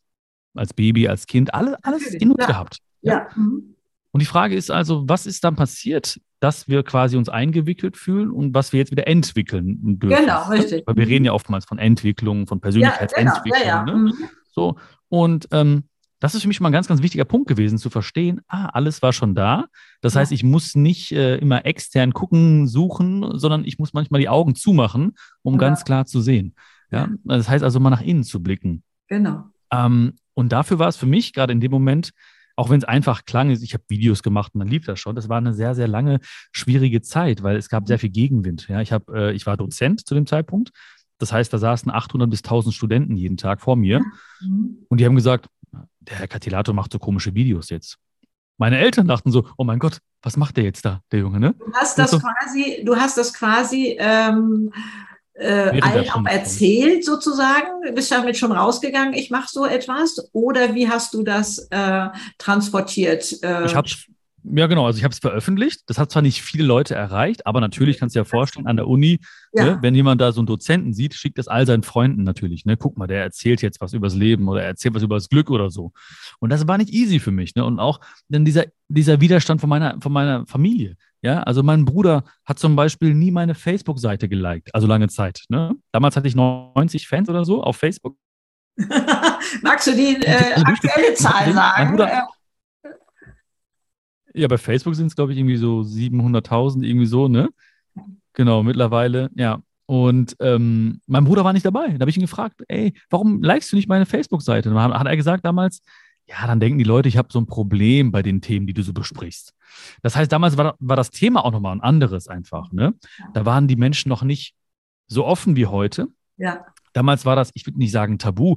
als Baby, als Kind, alle, alles in uns ja. gehabt. Ja. ja. Mhm. Und die Frage ist also, was ist dann passiert, dass wir quasi uns eingewickelt fühlen und was wir jetzt wieder entwickeln dürfen? Genau, richtig. Weil wir reden ja oftmals von Entwicklung, von Persönlichkeitsentwicklung. Ja, genau. ja, ne? mhm. So. Und ähm, das ist für mich mal ein ganz, ganz wichtiger Punkt gewesen, zu verstehen, ah, alles war schon da. Das ja. heißt, ich muss nicht äh, immer extern gucken, suchen, sondern ich muss manchmal die Augen zumachen, um ja. ganz klar zu sehen. Ja? Das heißt also mal nach innen zu blicken. Genau. Ähm, und dafür war es für mich gerade in dem Moment, auch wenn es einfach klang, ich habe Videos gemacht und dann lief das schon. Das war eine sehr, sehr lange, schwierige Zeit, weil es gab sehr viel Gegenwind. Ja, ich, hab, äh, ich war Dozent zu dem Zeitpunkt. Das heißt, da saßen 800 bis 1000 Studenten jeden Tag vor mir. Mhm. Und die haben gesagt, der Herr Katilato macht so komische Videos jetzt. Meine Eltern dachten so, oh mein Gott, was macht der jetzt da, der Junge, ne? Du hast das so, quasi, du hast das quasi ähm, äh, allen auch erzählt sozusagen, bist damit schon rausgegangen, ich mache so etwas oder wie hast du das äh, transportiert? Äh, ich habe ja, genau. Also ich habe es veröffentlicht. Das hat zwar nicht viele Leute erreicht, aber natürlich kannst du dir ja vorstellen, an der Uni, ja. ne, wenn jemand da so einen Dozenten sieht, schickt das all seinen Freunden natürlich. Ne? Guck mal, der erzählt jetzt was übers Leben oder er erzählt was über das Glück oder so. Und das war nicht easy für mich. Ne? Und auch dann dieser, dieser Widerstand von meiner, von meiner Familie. Ja, also mein Bruder hat zum Beispiel nie meine Facebook-Seite geliked, also lange Zeit. Ne? Damals hatte ich 90 Fans oder so auf Facebook. Magst du die äh, aktuelle Zahl sagen? Mein Bruder, ja, bei Facebook sind es, glaube ich, irgendwie so 700.000, irgendwie so, ne? Genau, mittlerweile, ja. Und ähm, mein Bruder war nicht dabei. Da habe ich ihn gefragt, ey, warum likest du nicht meine Facebook-Seite? Dann hat er gesagt damals, ja, dann denken die Leute, ich habe so ein Problem bei den Themen, die du so besprichst. Das heißt, damals war, war das Thema auch nochmal ein anderes einfach. Ne? Da waren die Menschen noch nicht so offen wie heute. Ja. Damals war das, ich würde nicht sagen Tabu,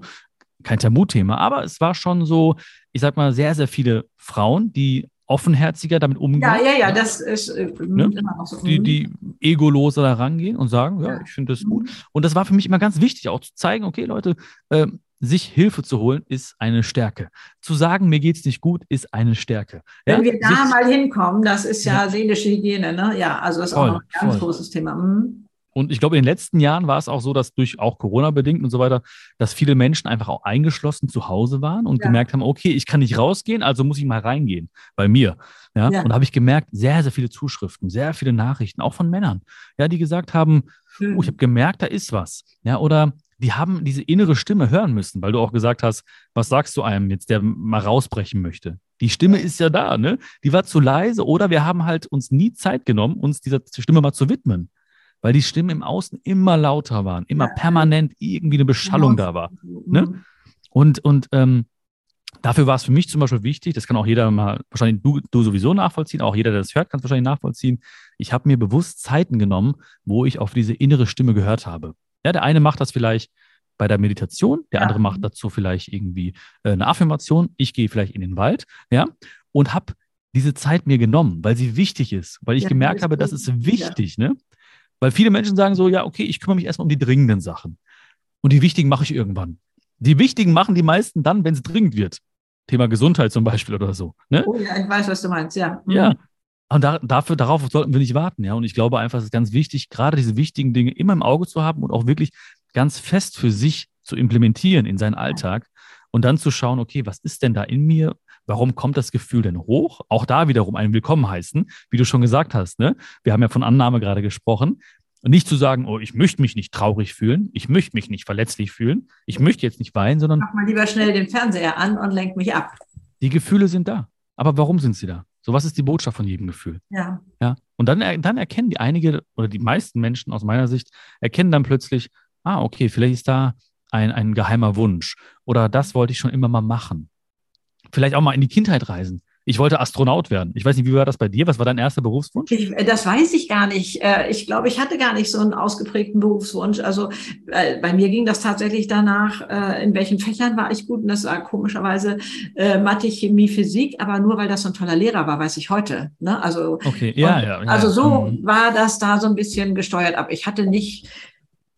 kein Tabuthema, aber es war schon so, ich sag mal, sehr, sehr viele Frauen, die offenherziger damit umgehen. Ja, ja, ja, das ist äh, ne? immer noch so. Die, die egoloser da rangehen und sagen, ja, ja. ich finde das gut. Mhm. Und das war für mich immer ganz wichtig, auch zu zeigen, okay, Leute, äh, sich Hilfe zu holen, ist eine Stärke. Zu sagen, mir geht es nicht gut, ist eine Stärke. Wenn ja? wir da sich, mal hinkommen, das ist ja, ja, seelische Hygiene, ne? Ja, also das ist voll, auch noch ein ganz voll. großes Thema. Mhm. Und ich glaube, in den letzten Jahren war es auch so, dass durch auch Corona bedingt und so weiter, dass viele Menschen einfach auch eingeschlossen zu Hause waren und ja. gemerkt haben, okay, ich kann nicht rausgehen, also muss ich mal reingehen bei mir. Ja, ja. und da habe ich gemerkt, sehr, sehr viele Zuschriften, sehr viele Nachrichten, auch von Männern, ja, die gesagt haben, oh, ich habe gemerkt, da ist was. Ja, oder die haben diese innere Stimme hören müssen, weil du auch gesagt hast, was sagst du einem jetzt, der mal rausbrechen möchte? Die Stimme ist ja da, ne? Die war zu leise oder wir haben halt uns nie Zeit genommen, uns dieser Stimme mal zu widmen weil die Stimmen im Außen immer lauter waren, immer ja. permanent irgendwie eine Beschallung da war. Ne? Mhm. Und, und ähm, dafür war es für mich zum Beispiel wichtig, das kann auch jeder mal, wahrscheinlich du, du sowieso nachvollziehen, auch jeder, der das hört, kann es wahrscheinlich nachvollziehen. Ich habe mir bewusst Zeiten genommen, wo ich auf diese innere Stimme gehört habe. Ja, der eine macht das vielleicht bei der Meditation, der Ja. andere macht dazu vielleicht irgendwie äh, eine Affirmation, ich gehe vielleicht in den Wald, ja, und habe diese Zeit mir genommen, weil sie wichtig ist, weil ich Ja, gemerkt habe, das ist wichtig, ne? Weil viele Menschen sagen so, ja, okay, ich kümmere mich erstmal um die dringenden Sachen. Und die wichtigen mache ich irgendwann. Die wichtigen machen die meisten dann, wenn es dringend wird. Thema Gesundheit zum Beispiel oder so. Ne? Oh ja, ich weiß, was du meinst, ja. Mhm. Ja. Und da, dafür, darauf sollten wir nicht warten, ja. Und ich glaube einfach, es ist ganz wichtig, gerade diese wichtigen Dinge immer im Auge zu haben und auch wirklich ganz fest für sich zu implementieren in seinen Alltag und dann zu schauen, okay, was ist denn da in mir? Warum kommt das Gefühl denn hoch? Auch da wiederum einen Willkommen heißen, wie du schon gesagt hast, ne? Wir haben ja von Annahme gerade gesprochen. Und nicht zu sagen, oh, ich möchte mich nicht traurig fühlen, ich möchte mich nicht verletzlich fühlen, ich möchte jetzt nicht weinen, sondern Mach mal lieber schnell den Fernseher an und lenk mich ab. die Gefühle sind da. Aber warum sind sie da? So, was ist die Botschaft von jedem Gefühl? Ja. Ja. Und dann, dann erkennen die einige oder die meisten Menschen aus meiner Sicht, erkennen dann plötzlich, ah, okay, vielleicht ist da ein, ein geheimer Wunsch oder das wollte ich schon immer mal machen. Vielleicht auch mal in die Kindheit reisen. Ich wollte Astronaut werden. Ich weiß nicht, wie war das bei dir? Was war dein erster Berufswunsch? Ich, äh, das weiß ich gar nicht. Äh, Ich glaube, ich hatte gar nicht so einen ausgeprägten Berufswunsch. Also äh, bei mir ging das tatsächlich danach, in welchen Fächern war ich gut. Und das war komischerweise Mathe, Chemie, Physik, aber nur weil das so ein toller Lehrer war, weiß ich heute. Ne? Also, Okay, ja, und, ja. ja also so Mhm. war das da so ein bisschen gesteuert ab. Ich hatte nicht,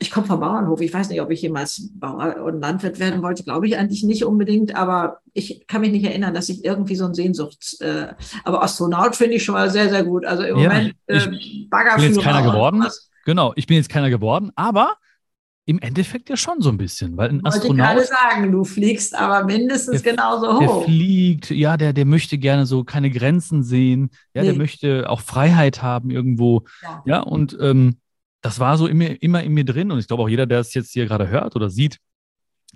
ich komme vom Bauernhof. Ich weiß nicht, ob ich jemals Bauer und Landwirt werden wollte. Glaube ich eigentlich nicht unbedingt. Aber ich kann mich nicht erinnern, dass ich irgendwie so ein Sehnsuchts. Äh, aber Astronaut finde ich schon mal sehr, sehr gut. Also im Ja, Moment ich- äh, Baggerführer. bin jetzt keiner geworden. was. Genau, ich bin jetzt keiner geworden, aber im Endeffekt ja schon so ein bisschen, weil ein Wollte ich gerade Astronaut, sagen, du fliegst aber mindestens Der- genauso der hoch. fliegt, ja, der, der möchte gerne so keine Grenzen sehen, ja, der Nee. möchte auch Freiheit haben irgendwo, Ja. ja, und ähm, das war so immer, immer in mir drin und ich glaube auch jeder, der es jetzt hier gerade hört oder sieht,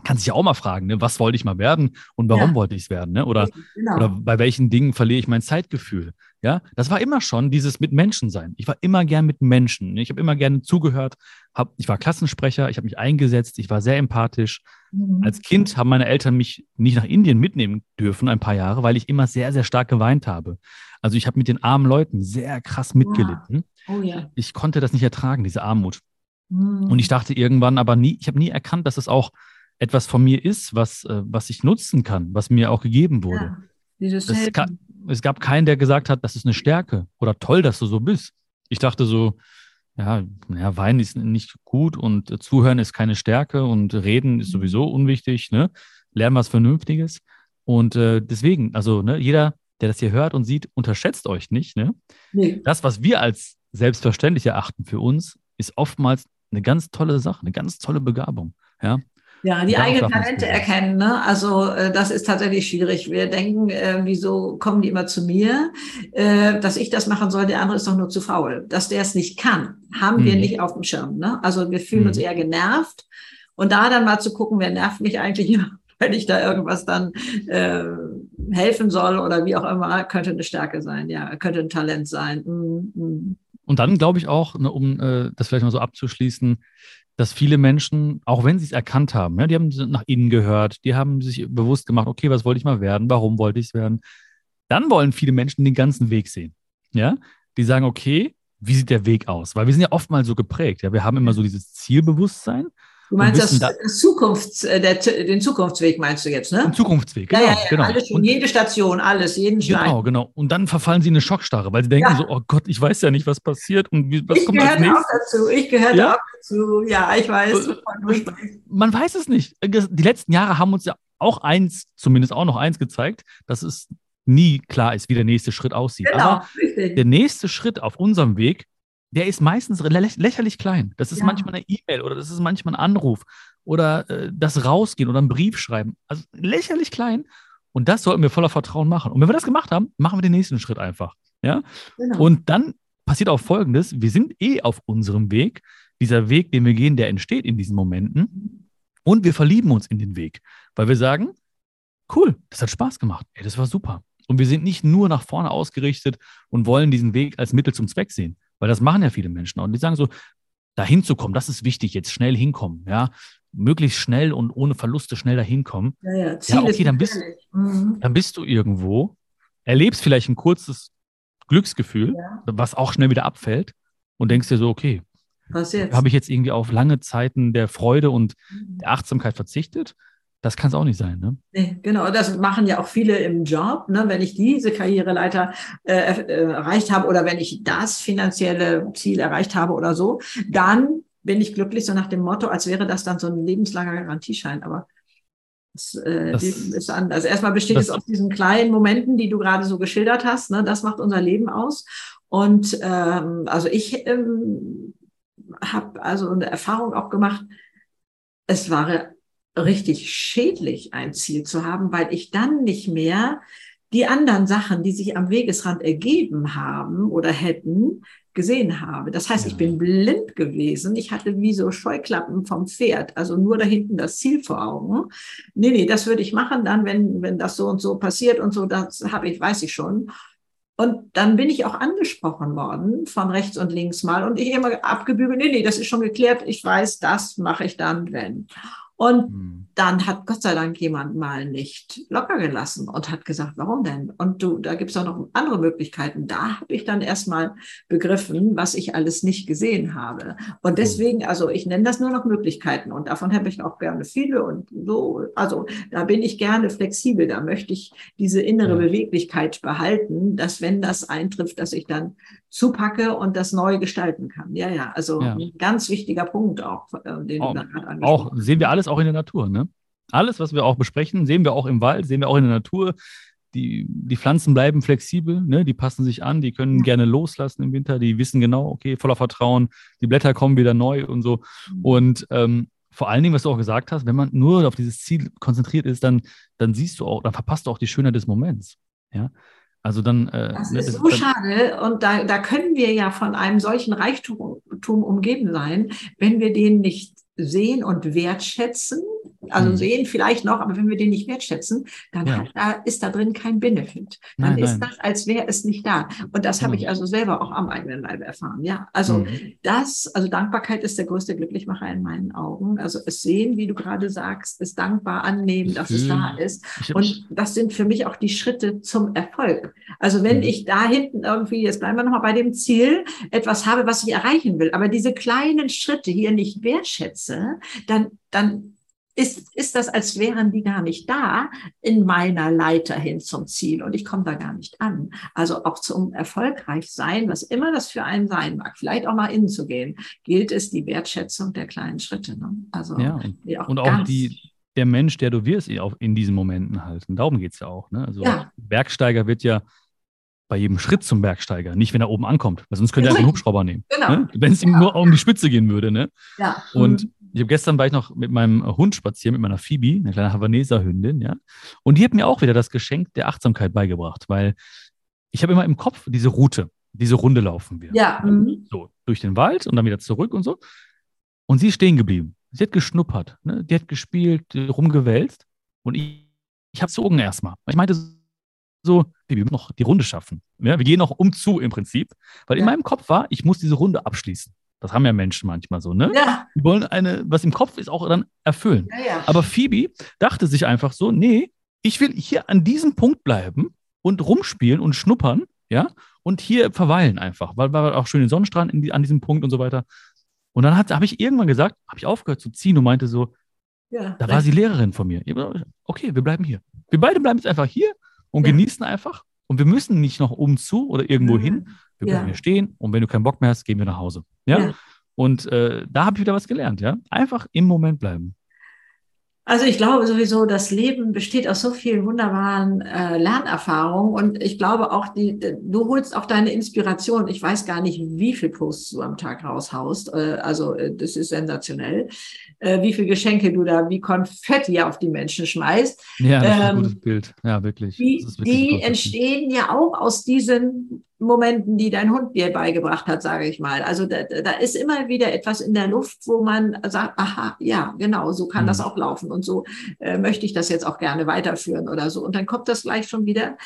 kann sich ja auch mal fragen, ne, was wollte ich mal werden und warum Ja. wollte ich es werden, ne? Oder Genau. oder bei welchen Dingen verliere ich mein Zeitgefühl? Ja, das war immer schon dieses mit Menschen sein. Ich war immer gern mit Menschen. Ich habe immer gerne zugehört. Hab, ich war Klassensprecher, ich habe mich eingesetzt, ich war sehr empathisch. Mhm. Als Kind haben meine Eltern mich nicht nach Indien mitnehmen dürfen, ein paar Jahre, weil ich immer sehr, sehr stark geweint habe. Also ich habe mit den armen Leuten sehr krass mitgelitten. Oh ja. Ich konnte das nicht ertragen, diese Armut. Mhm. Und ich dachte irgendwann aber nie, ich habe nie erkannt, dass es auch etwas von mir ist, was, äh, was ich nutzen kann, was mir auch gegeben wurde. ja. Dieses ka- es gab keinen, der gesagt hat, das ist eine Stärke oder toll, dass du so bist. Ich dachte so, ja, ja, Weinen ist nicht gut und äh, Zuhören ist keine Stärke und Reden ist sowieso unwichtig, ne? Lernen was Vernünftiges. Und äh, deswegen, also ne, jeder, der das hier hört und sieht, unterschätzt euch nicht. Ne? Nee. Das, was wir als selbstverständlich erachten für uns, ist oftmals eine ganz tolle Sache, eine ganz tolle Begabung. Ja, Ja, die eigenen Talente erkennen. Ne? Also äh, das ist tatsächlich schwierig. Wir denken, äh, wieso kommen die immer zu mir, äh, dass ich das machen soll, der andere ist doch nur zu faul. Dass der es nicht kann, haben wir Mhm. nicht auf dem Schirm. Ne? Also wir fühlen Mhm. uns eher genervt. Und da dann mal zu gucken, wer nervt mich eigentlich immer, wenn ich da irgendwas dann äh, helfen soll oder wie auch immer, könnte eine Stärke sein, ja, könnte ein Talent sein. Mhm. Mhm. Und dann glaube ich auch, ne, um äh, das vielleicht mal so abzuschließen, dass viele Menschen, auch wenn sie es erkannt haben, ja, die haben nach innen gehört, die haben sich bewusst gemacht, okay, was wollte ich mal werden, warum wollte ich es werden, dann wollen viele Menschen den ganzen Weg sehen. Ja, die sagen, okay, wie sieht der Weg aus? Weil wir sind ja oftmals so geprägt. Ja, wir haben immer so dieses Zielbewusstsein, Du meinst das, das Zukunfts, äh, der, den Zukunftsweg meinst du jetzt, ne? den Zukunftsweg. Ja, Genau, ja, ja, genau. alles schon, Und- jede Station, alles, jeden Stein. Genau, genau. Und dann verfallen sie in eine Schockstarre, weil sie denken Ja. so, oh Gott, ich weiß ja nicht, was passiert und was Ich kommt als gehörte auch dazu, ich gehörte Ja? auch dazu. Ja, ich weiß. Äh. Man weiß es nicht. Die letzten Jahre haben uns ja auch eins, zumindest auch noch eins gezeigt, dass es nie klar ist, wie der nächste Schritt aussieht. Genau, Aber richtig. der nächste Schritt auf unserem Weg, der ist meistens lä lächerlich klein. Das ist Ja. manchmal eine E-Mail oder das ist manchmal ein Anruf oder äh, das Rausgehen oder einen Brief schreiben. Also lächerlich klein. Und das sollten wir voller Vertrauen machen. Und wenn wir das gemacht haben, machen wir den nächsten Schritt einfach. Ja? Genau. Und dann passiert auch Folgendes: Wir sind eh auf unserem Weg. Dieser Weg, den wir gehen, der entsteht in diesen Momenten. Und wir verlieben uns in den Weg, weil wir sagen, cool, das hat Spaß gemacht. Ey, das war super. Und wir sind nicht nur nach vorne ausgerichtet und wollen diesen Weg als Mittel zum Zweck sehen, weil das machen ja viele Menschen. auch. Und die sagen so, da hinzukommen, das ist wichtig, jetzt schnell hinkommen, ja, möglichst schnell und ohne Verluste schnell dahin kommen. ja, ja, Ziel okay, ist dann bist-. Mhm. Dann bist du irgendwo, erlebst vielleicht ein kurzes Glücksgefühl, Ja. was auch schnell wieder abfällt und denkst dir so, okay, Habe ich jetzt irgendwie auf lange Zeiten der Freude und mhm. der Achtsamkeit verzichtet? Das kann es auch nicht sein, ne? Nee, genau, das machen ja auch viele im Job. Ne? Wenn ich diese Karriereleiter äh, äh, erreicht habe oder wenn ich das finanzielle Ziel erreicht habe oder so, dann bin ich glücklich, so nach dem Motto, als wäre das dann so ein lebenslanger Garantieschein. Aber das, äh, das ist anders. Also erstmal besteht es aus diesen kleinen Momenten, die du gerade so geschildert hast. Ne? Das macht unser Leben aus. Und ähm, also ich ähm, habe also eine Erfahrung auch gemacht. Es war richtig schädlich, ein Ziel zu haben, weil ich dann nicht mehr die anderen Sachen, die sich am Wegesrand ergeben haben oder hätten, gesehen habe. Das heißt, ja. ich bin blind gewesen. Ich hatte wie so Scheuklappen vom Pferd, also nur da hinten das Ziel vor Augen. Nee, nee, das würde ich machen dann, wenn, wenn das so und so passiert und so, das habe ich, weiß ich schon. Und dann bin ich auch angesprochen worden von rechts und links mal und ich immer abgebügelt, nee, nee, das ist schon geklärt. Ich weiß, das mache ich dann, wenn. Und hm. Dann hat Gott sei Dank jemand mal nicht locker gelassen und hat gesagt, warum denn? Und du, da gibt es auch noch andere Möglichkeiten. Da habe ich dann erstmal begriffen, was ich alles nicht gesehen habe. Und deswegen, also ich nenne das nur noch Möglichkeiten und davon habe ich auch gerne viele und so. Also da bin ich gerne flexibel. Da möchte ich diese innere Beweglichkeit behalten, dass wenn das eintrifft, dass ich dann zupacke und das neu gestalten kann. Ja, ja, also ja. ein ganz wichtiger Punkt auch, äh, den auch, du gerade angesprochen hast. Auch sehen wir alles auch in der Natur, ne? Alles, was wir auch besprechen, sehen wir auch im Wald, sehen wir auch in der Natur. Die, die Pflanzen bleiben flexibel, ne? die passen sich an, die können gerne loslassen im Winter, die wissen genau, okay, voller Vertrauen, die Blätter kommen wieder neu und so. Mhm. Und ähm, vor allen Dingen, was du auch gesagt hast, wenn man nur auf dieses Ziel konzentriert ist, dann, dann siehst du auch, dann verpasst du auch die Schönheit des Moments. Ja, also dann. Äh, das ne, ist so schade. Und da, da können wir ja von einem solchen Reichtum umgeben sein, wenn wir den nicht sehen und wertschätzen also hm. sehen vielleicht noch, aber wenn wir den nicht wertschätzen, dann ja. da ist da drin kein Benefit. Dann nein, ist nein. das, als wäre es nicht da. Und das habe ich also selber auch am eigenen Leib erfahren. Ja, also mhm. das, also Dankbarkeit ist der größte Glücklichmacher in meinen Augen. Also es sehen, wie du gerade sagst, es dankbar annehmen, dass es da ist. Und das sind für mich auch die Schritte zum Erfolg. Also wenn mhm. ich da hinten irgendwie, jetzt bleiben wir nochmal bei dem Ziel, etwas habe, was ich erreichen will, aber diese kleinen Schritte hier nicht wertschätze, dann, dann ist, ist das, als wären die gar nicht da in meiner Leiter hin zum Ziel und ich komme da gar nicht an. Also auch zum erfolgreich sein, was immer das für einen sein mag, vielleicht auch mal innen zu gehen, gilt es die Wertschätzung der kleinen Schritte. Ne? Also ja, und auch, und auch die, der Mensch, der du wirst in diesen Momenten halt. Und darum geht es ja auch. Ne? Also ja. Bergsteiger wird ja bei jedem Schritt zum Bergsteiger, nicht wenn er oben ankommt, weil sonst könnte er einen Hubschrauber nehmen. Genau. Ne? Wenn es ihm ja. nur um die Spitze gehen würde. Ne? Ja. Und mhm ich habe gestern war ich noch mit meinem Hund spazieren, mit meiner Phoebe, eine kleine Havaneser Hündin, ja. Und die hat mir auch wieder das Geschenk der Achtsamkeit beigebracht, weil ich habe immer im Kopf diese Route, diese Runde laufen wir. Ja. Mhm. So, durch den Wald und dann wieder zurück und so. Und sie ist stehen geblieben. Sie hat geschnuppert, ne? die hat gespielt, rumgewälzt. Und ich, ich habe gezogen erstmal. Ich meinte so, wir müssen noch die Runde schaffen. Ja, wir gehen noch um zu im Prinzip. Weil ja. in meinem Kopf war, ich muss diese Runde abschließen. Das haben ja Menschen manchmal so, ne? Ja. Die wollen eine, was im Kopf ist, auch dann erfüllen. Ja. Aber Phoebe dachte sich einfach so, nee, ich will hier an diesem Punkt bleiben und rumspielen und schnuppern, ja, und hier verweilen einfach, weil war auch schön den Sonnenstrahlen die, an diesem Punkt und so weiter. Und dann habe ich irgendwann gesagt, habe ich aufgehört zu ziehen und meinte so, da war sie Lehrerin von mir. Okay, wir bleiben hier. Wir beide bleiben jetzt einfach hier und genießen einfach. Und wir müssen nicht noch umzu oder irgendwo mhm. hin, wir bleiben ja. hier stehen und wenn du keinen Bock mehr hast, gehen wir nach Hause. Ja. ja. Und äh, da habe ich wieder was gelernt, ja. Einfach im Moment bleiben. Also ich glaube sowieso, das Leben besteht aus so vielen wunderbaren äh, Lernerfahrungen und ich glaube auch, die, du holst auch deine Inspiration. Ich weiß gar nicht, wie viel Posts du am Tag raushaust. Äh, also äh, das ist sensationell, äh, wie viel Geschenke du da wie Konfetti auf die Menschen schmeißt. Ja, das ist ein ähm, gutes Bild. Ja, wirklich. Die, wirklich die entstehen ja auch aus diesen Momenten, die dein Hund dir beigebracht hat, sage ich mal. Also da, da ist immer wieder etwas in der Luft, wo man sagt, aha, ja, genau, so kann mhm. das auch laufen und so äh, möchte ich das jetzt auch gerne weiterführen oder so. Und dann kommt das gleich schon wieder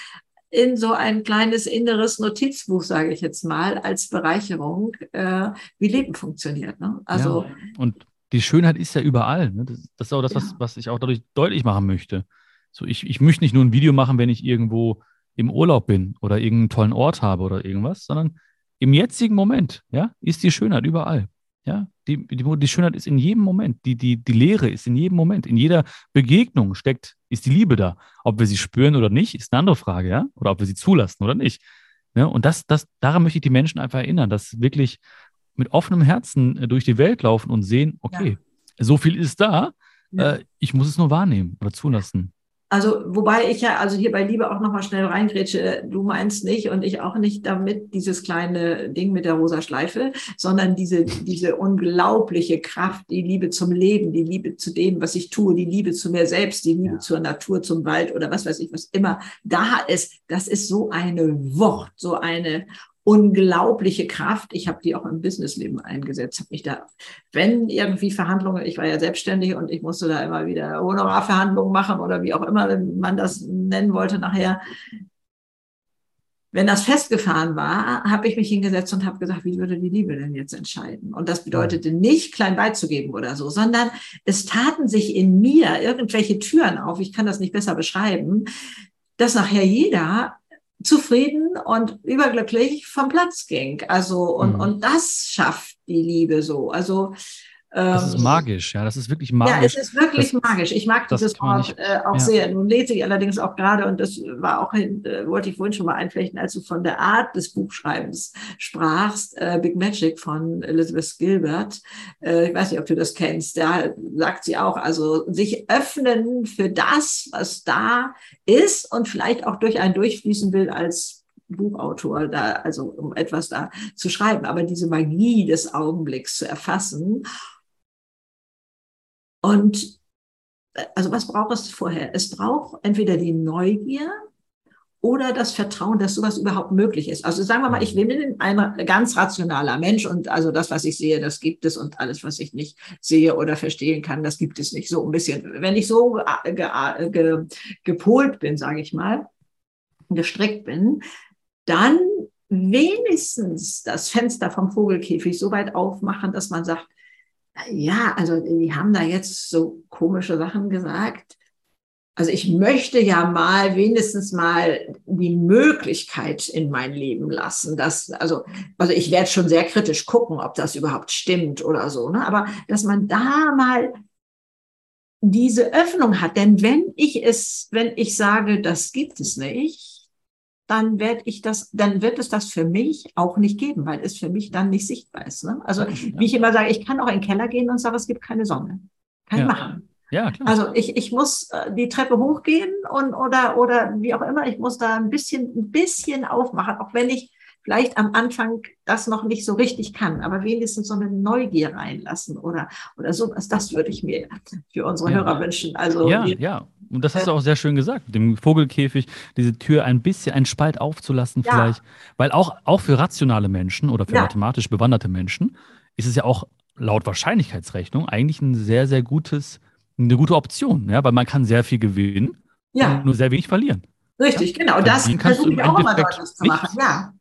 in so ein kleines inneres Notizbuch, sage ich jetzt mal, als Bereicherung, äh, wie Leben funktioniert. Ne? Also ja, und die Schönheit ist ja überall. Ne? Das, das, ist auch das, ja. was, was ich auch dadurch deutlich machen möchte. So, ich, ich möchte nicht nur ein Video machen, wenn ich irgendwo im Urlaub bin oder irgendeinen tollen Ort habe oder irgendwas, sondern im jetzigen Moment, ja, ist die Schönheit überall. Ja, die, die, die Schönheit ist in jedem Moment. Die, die, die Lehre ist in jedem Moment. In jeder Begegnung steckt, ist die Liebe da. Ob wir sie spüren oder nicht, ist eine andere Frage, ja. Oder ob wir sie zulassen oder nicht. Ja, und das, das, daran möchte ich die Menschen einfach erinnern, dass wirklich mit offenem Herzen äh, durch die Welt laufen und sehen, okay, ja. so viel ist da, ja. äh, ich muss es nur wahrnehmen oder zulassen. Also, wobei ich ja, also hier bei Liebe auch nochmal schnell reingrätsche, du meinst nicht und ich auch nicht damit dieses kleine Ding mit der rosa Schleife, sondern diese, diese unglaubliche Kraft, die Liebe zum Leben, die Liebe zu dem, was ich tue, die Liebe zu mir selbst, die Liebe ja. zur Natur, zum Wald oder was weiß ich, was immer da ist. Das ist so eine Wucht, so eine unglaubliche Kraft. Ich habe die auch im Businessleben eingesetzt, habe mich da, wenn irgendwie Verhandlungen, ich war ja selbstständig und ich musste da immer wieder Honorarverhandlungen machen oder wie auch immer man das nennen wollte nachher. Wenn das festgefahren war, habe ich mich hingesetzt und habe gesagt, wie würde die Liebe denn jetzt entscheiden? Und das bedeutete nicht, klein beizugeben oder so, sondern es taten sich in mir irgendwelche Türen auf, ich kann das nicht besser beschreiben, dass nachher jeder zufrieden und überglücklich vom Platz ging. Also, und, mhm. und das schafft die Liebe so. Also, das ist ähm, magisch, ja, das ist wirklich magisch. Ja, es ist wirklich das, magisch. Ich mag dieses Wort äh, auch ja. sehr. Nun lese ich allerdings auch gerade, und das war auch, äh, wollte ich vorhin schon mal einflechten, als du von der Art des Buchschreibens sprachst, äh, Big Magic von Elizabeth Gilbert. Äh, ich weiß nicht, ob du das kennst. Da sagt sie auch, also sich öffnen für das, was da ist und vielleicht auch durch einen durchfließen will als Buchautor da, also um etwas da zu schreiben, aber diese Magie des Augenblicks zu erfassen und also was braucht es vorher? Es braucht entweder die Neugier oder das Vertrauen, dass sowas überhaupt möglich ist. Also sagen wir mal, ich bin ein ganz rationaler Mensch und also das, was ich sehe, das gibt es und alles, was ich nicht sehe oder verstehen kann, das gibt es nicht. So ein bisschen. Wenn ich so ge ge gepolt bin, sage ich mal, gestrickt bin, dann wenigstens das Fenster vom Vogelkäfig so weit aufmachen, dass man sagt, ja, also die haben da jetzt so komische Sachen gesagt. Also ich möchte ja mal wenigstens mal die Möglichkeit in mein Leben lassen, dass also also ich werde schon sehr kritisch gucken, ob das überhaupt stimmt oder so, ne? Aber dass man da mal diese Öffnung hat, denn wenn ich es, wenn ich sage, das gibt es nicht, dann werde ich das, dann wird es das für mich auch nicht geben, weil es für mich dann nicht sichtbar ist. Ne? Also wie ich immer sage, ich kann auch in den Keller gehen und sagen, es gibt keine Sonne. Kann ja. machen. Ja, klar. Also ich, ich muss äh, die Treppe hochgehen und oder oder wie auch immer, ich muss da ein bisschen ein bisschen aufmachen, auch wenn ich vielleicht am Anfang das noch nicht so richtig kann, aber wenigstens so eine Neugier reinlassen oder oder sowas. Das würde ich mir für unsere ja. Hörer wünschen. Also ja, ja. Und das hast du auch sehr schön gesagt, dem Vogelkäfig, diese Tür ein bisschen, einen Spalt aufzulassen ja. vielleicht. Weil auch, auch für rationale Menschen oder für ja. mathematisch bewanderte Menschen ist es ja auch laut Wahrscheinlichkeitsrechnung eigentlich ein sehr, sehr gutes, eine gute Option, ja, weil man kann sehr viel gewinnen ja. und nur sehr wenig verlieren. Richtig, genau. Das versuche ich auch immer deutlich zu machen. Ja.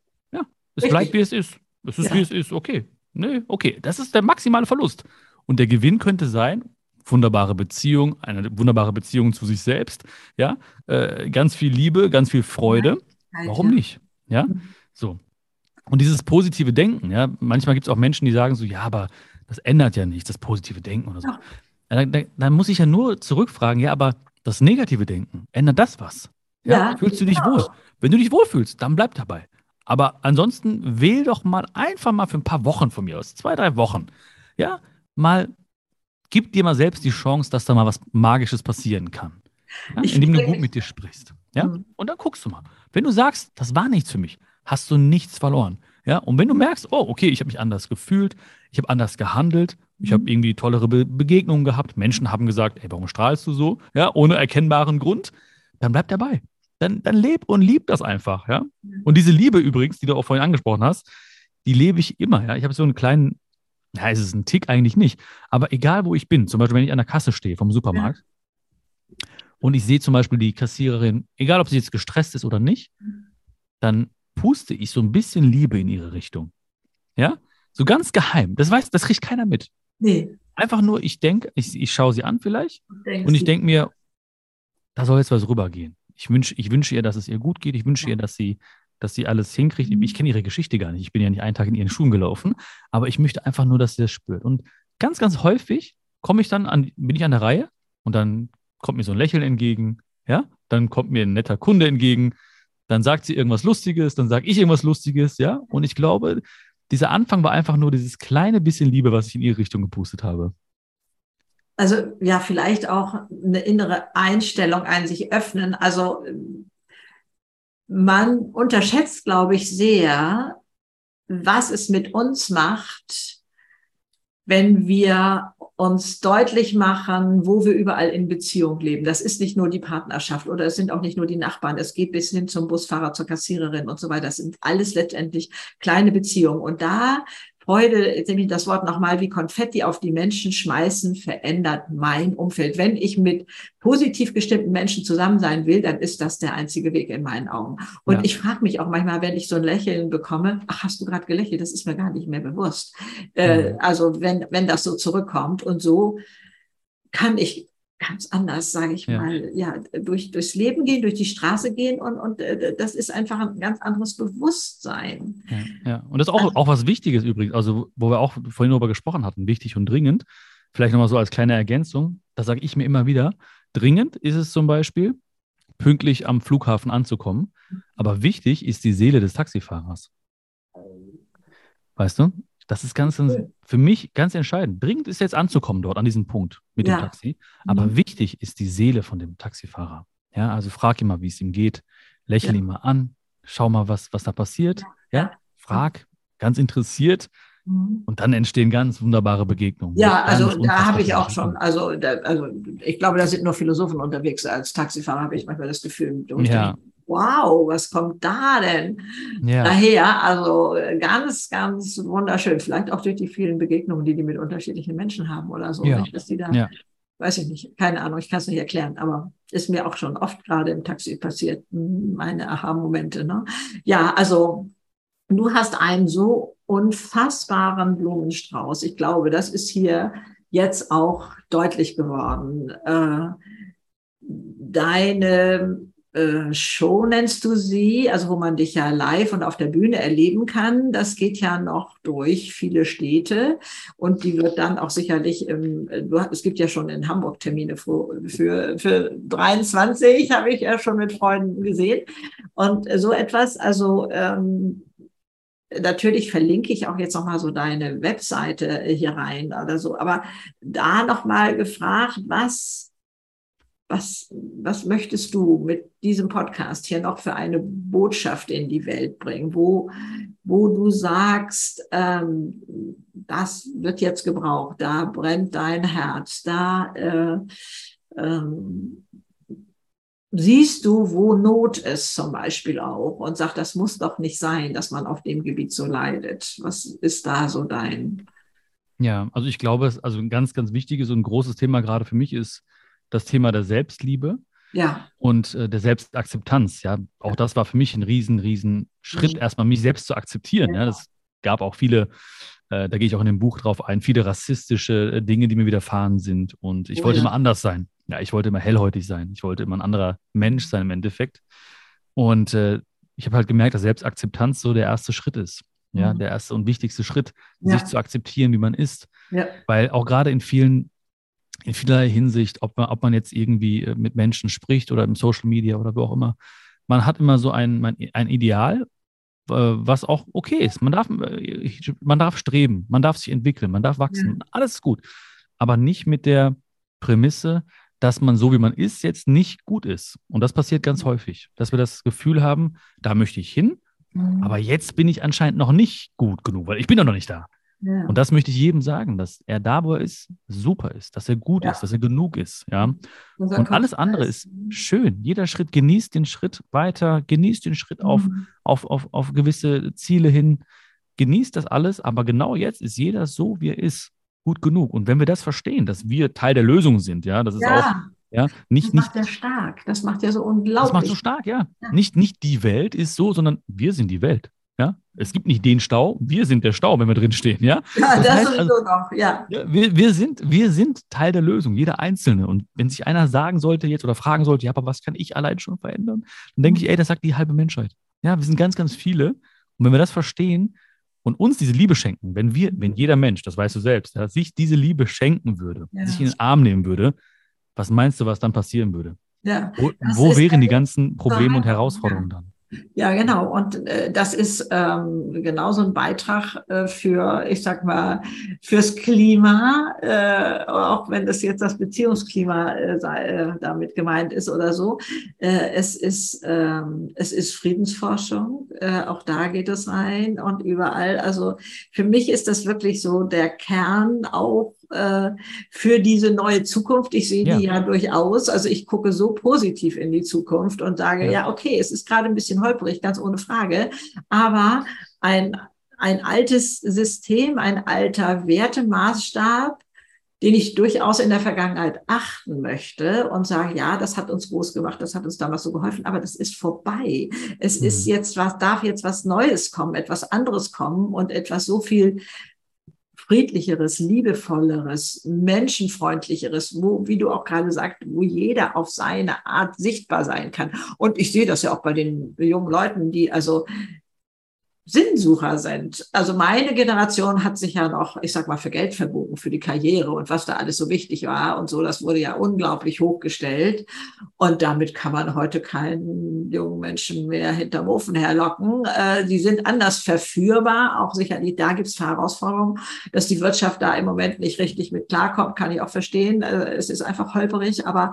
Ja, es Richtig. bleibt, wie es ist. Es ist, wie es ist. Okay. Nee, okay. Das ist der maximale Verlust. Und der Gewinn könnte sein, wunderbare Beziehung, eine wunderbare Beziehung zu sich selbst, ja, äh, ganz viel Liebe, ganz viel Freude. Warum nicht? Ja, mhm. so. Und dieses positive Denken, ja, manchmal gibt es auch Menschen, die sagen so, ja, aber das ändert ja nichts, das positive Denken oder so. Ja. Dann, dann, dann, muss ich ja nur zurückfragen, ja, aber das negative Denken, ändert das was? Ja, ja fühlst du dich genau. wohl? Wenn du dich wohlfühlst, dann bleib dabei. Aber ansonsten wähl doch mal einfach mal für ein paar Wochen von mir aus, zwei, drei Wochen, ja, mal gib dir mal selbst die Chance, dass da mal was Magisches passieren kann. Ja? Indem du gut mit dir sprichst. Ja? Mhm. Und dann guckst du mal. Wenn du sagst, das war nichts für mich, hast du nichts verloren. Ja? Und wenn du merkst, oh, okay, ich habe mich anders gefühlt, ich habe anders gehandelt, ich habe mhm. irgendwie tollere Be Begegnungen gehabt, Menschen haben gesagt, ey, warum strahlst du so? Ja, ohne erkennbaren Grund, dann bleib dabei. Dann, dann leb und lieb das einfach, ja. Mhm. Und diese Liebe übrigens, die du auch vorhin angesprochen hast, die lebe ich immer, ja. Ich habe so einen kleinen ja, ist es ein Tick eigentlich nicht. Aber egal, wo ich bin, zum Beispiel, wenn ich an der Kasse stehe vom Supermarkt ja. und ich sehe zum Beispiel die Kassiererin, egal ob sie jetzt gestresst ist oder nicht, dann puste ich so ein bisschen Liebe in ihre Richtung. Ja? So ganz geheim. Das weiß, das kriegt keiner mit. Nee. Einfach nur, ich denke, ich, ich schaue sie an vielleicht und ich denke mir, da soll jetzt was rübergehen. Ich wünsche ich wünsch ihr, dass es ihr gut geht. Ich wünsche ihr, dass sie dass sie alles hinkriegt. Ich kenne ihre Geschichte gar nicht. Ich bin ja nicht einen Tag in ihren Schuhen gelaufen, aber ich möchte einfach nur, dass sie das spürt. Und ganz, ganz häufig komme ich dann an, bin ich an der Reihe und dann kommt mir so ein Lächeln entgegen, ja, dann kommt mir ein netter Kunde entgegen, dann sagt sie irgendwas Lustiges, dann sage ich irgendwas Lustiges, ja. Und ich glaube, dieser Anfang war einfach nur dieses kleine bisschen Liebe, was ich in ihre Richtung gepustet habe. Also ja, vielleicht auch eine innere Einstellung, ein sich öffnen. Also man unterschätzt, glaube ich, sehr, was es mit uns macht, wenn wir uns deutlich machen, wo wir überall in Beziehung leben. Das ist nicht nur die Partnerschaft oder es sind auch nicht nur die Nachbarn. Es geht bis hin zum Busfahrer, zur Kassiererin und so weiter. Das sind alles letztendlich kleine Beziehungen. Und da Freude, jetzt nehme ich das Wort nochmal, wie Konfetti auf die Menschen schmeißen, verändert mein Umfeld. Wenn ich mit positiv gestimmten Menschen zusammen sein will, dann ist das der einzige Weg in meinen Augen. Und ja. ich frage mich auch manchmal, wenn ich so ein Lächeln bekomme, ach, hast du gerade gelächelt? Das ist mir gar nicht mehr bewusst. Äh, also wenn, wenn das so zurückkommt und so kann ich ganz anders, sage ich ja. mal, ja, durch, durchs Leben gehen, durch die Straße gehen und, und äh, das ist einfach ein ganz anderes Bewusstsein. Ja, ja. und das ist auch, also, auch was Wichtiges übrigens, also wo wir auch vorhin darüber gesprochen hatten, wichtig und dringend, vielleicht nochmal so als kleine Ergänzung, da sage ich mir immer wieder, dringend ist es zum Beispiel, pünktlich am Flughafen anzukommen, aber wichtig ist die Seele des Taxifahrers. Weißt du? Das ist ganz, für mich ganz entscheidend. Dringend ist jetzt anzukommen dort an diesem Punkt mit ja. dem Taxi. Aber mhm. wichtig ist die Seele von dem Taxifahrer. Ja, also frag ihn mal, wie es ihm geht. Lächel ja. ihn mal an. Schau mal, was, was da passiert. Ja, ja? frag, ganz interessiert. Mhm. Und dann entstehen ganz wunderbare Begegnungen. Ja, also da habe ich auch schon, also, da, also ich glaube, da sind nur Philosophen unterwegs. Als Taxifahrer habe ich manchmal das Gefühl, ja wow, was kommt da denn ja. daher? Also ganz, ganz wunderschön. Vielleicht auch durch die vielen Begegnungen, die die mit unterschiedlichen Menschen haben oder so. Ja. Dass die da, ja. weiß ich nicht, keine Ahnung, ich kann es nicht erklären, aber ist mir auch schon oft gerade im Taxi passiert, meine Aha-Momente. Ne? Ja, also du hast einen so unfassbaren Blumenstrauß. Ich glaube, das ist hier jetzt auch deutlich geworden. Äh, deine äh, Show nennst du sie, also wo man dich ja live und auf der Bühne erleben kann. Das geht ja noch durch viele Städte und die wird dann auch sicherlich, im, es gibt ja schon in Hamburg Termine für, für, für 23, habe ich ja schon mit Freunden gesehen. Und so etwas, also ähm, Natürlich verlinke ich auch jetzt nochmal so deine Webseite hier rein oder so, aber da nochmal gefragt, was was, was möchtest du mit diesem Podcast hier noch für eine Botschaft in die Welt bringen, wo, wo du sagst, ähm, das wird jetzt gebraucht, da brennt dein Herz, da äh, ähm, siehst du, wo Not ist zum Beispiel auch und sag, das muss doch nicht sein, dass man auf dem Gebiet so leidet. Was ist da so dein? Ja, also ich glaube, also ein ganz, ganz wichtiges und großes Thema gerade für mich ist, das Thema der Selbstliebe ja. und äh, der Selbstakzeptanz. Ja, auch das war für mich ein riesen, riesen Schritt, mhm. erstmal mich selbst zu akzeptieren. Ja, das gab auch viele, äh, da gehe ich auch in dem Buch drauf ein, viele rassistische äh, Dinge, die mir widerfahren sind. Und ich oh, wollte ja. immer anders sein. Ja, ich wollte immer hellhäutig sein. Ich wollte immer ein anderer Mensch sein im Endeffekt. Und äh, ich habe halt gemerkt, dass Selbstakzeptanz so der erste Schritt ist. Ja, mhm. der erste und wichtigste Schritt, ja. sich zu akzeptieren, wie man ist. Ja. Weil auch gerade in vielen in vielerlei Hinsicht, ob man, ob man jetzt irgendwie äh, mit Menschen spricht oder im Social Media oder wo auch immer. Man hat immer so ein, ein Ideal, äh, was auch okay ist. Man darf, äh, man darf streben, man darf sich entwickeln, man darf wachsen. Ja. Alles ist gut. Aber nicht mit der Prämisse, dass man so wie man ist, jetzt nicht gut ist. Und das passiert ganz häufig, dass wir das Gefühl haben, da möchte ich hin, mhm. aber jetzt bin ich anscheinend noch nicht gut genug, weil ich bin doch noch nicht da. Ja. Und das möchte ich jedem sagen, dass er da, wo er ist, super ist, dass er gut ja. ist, dass er genug ist. Ja? Und alles andere ist schön. Jeder Schritt, genießt den Schritt weiter, genießt den Schritt mhm. auf, auf, auf, auf gewisse Ziele hin, genießt das alles, aber genau jetzt ist jeder so, wie er ist, gut genug. Und wenn wir das verstehen, dass wir Teil der Lösung sind, ja, das ist ja. auch ja, nicht, das macht nicht, ja stark. Das macht ja so unglaublich. Das macht so stark, ja. ja. Nicht, nicht die Welt ist so, sondern wir sind die Welt. Ja, es gibt nicht den Stau, wir sind der Stau, wenn wir drin stehen. Ja, ja das, das heißt, also, noch, ja. ja wir, wir, sind, wir sind Teil der Lösung, jeder Einzelne. Und wenn sich einer sagen sollte jetzt oder fragen sollte, ja, aber was kann ich allein schon verändern? Dann denke ich, ey, das sagt die halbe Menschheit. Ja, wir sind ganz, ganz viele. Und wenn wir das verstehen und uns diese Liebe schenken, wenn wir, wenn jeder Mensch, das weißt du selbst, ja, sich diese Liebe schenken würde, ja. sich in den Arm nehmen würde, was meinst du, was dann passieren würde? Ja, wo, wo wären die ganzen Probleme und Herausforderungen dann? Ja, genau. Und äh, das ist ähm, genauso ein Beitrag äh, für, ich sag mal, fürs Klima, äh, auch wenn das jetzt das Beziehungsklima äh, sei, äh, damit gemeint ist oder so. Äh, es ist ähm, es ist Friedensforschung. Äh, auch da geht es rein und überall. Also für mich ist das wirklich so der Kern auch äh, für diese neue Zukunft. Ich sehe ja. die ja durchaus. Also ich gucke so positiv in die Zukunft und sage, ja, ja okay, es ist gerade ein bisschen holprig, ganz ohne Frage, aber ein, ein altes System, ein alter Wertemaßstab, den ich durchaus in der Vergangenheit achten möchte und sage, ja, das hat uns groß gemacht, das hat uns damals so geholfen, aber das ist vorbei. Es mhm. ist jetzt was, darf jetzt was Neues kommen, etwas anderes kommen und etwas so viel friedlicheres, liebevolleres, menschenfreundlicheres, wo, wie du auch gerade sagst, wo jeder auf seine Art sichtbar sein kann. Und ich sehe das ja auch bei den jungen Leuten, die also Sinnsucher sind. Also meine Generation hat sich ja noch, ich sag mal, für Geld verbogen, für die Karriere und was da alles so wichtig war und so. Das wurde ja unglaublich hochgestellt. Und damit kann man heute keinen jungen Menschen mehr hinterm Ofen herlocken. Äh, die sind anders verführbar. Auch sicherlich, da gibt es Herausforderungen, dass die Wirtschaft da im Moment nicht richtig mit klarkommt, kann ich auch verstehen. Äh, es ist einfach holperig, aber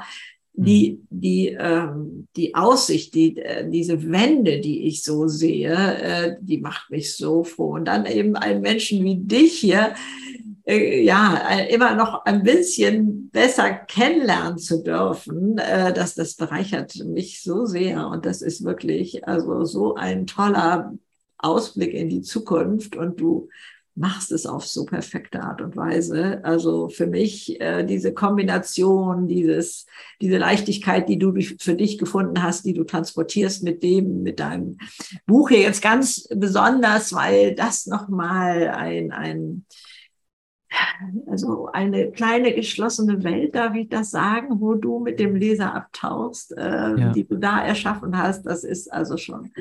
die, mhm. die, ähm, die Aussicht, die, äh, diese Wende, die ich so sehe, äh, die macht mich so froh. Und dann eben einen Menschen wie dich hier, äh, ja, äh, immer noch ein bisschen besser kennenlernen zu dürfen, äh, dass das bereichert mich so sehr. Und das ist wirklich also so ein toller Ausblick in die Zukunft. Und du machst es auf so perfekte Art und Weise. Also für mich äh, diese Kombination, dieses, diese Leichtigkeit, die du für dich gefunden hast, die du transportierst mit dem, mit deinem Buch hier jetzt ganz besonders, weil das nochmal ein, ein, also eine kleine geschlossene Welt, darf ich das sagen, wo du mit dem Leser abtauchst, äh, ja. die du da erschaffen hast. Das ist also schon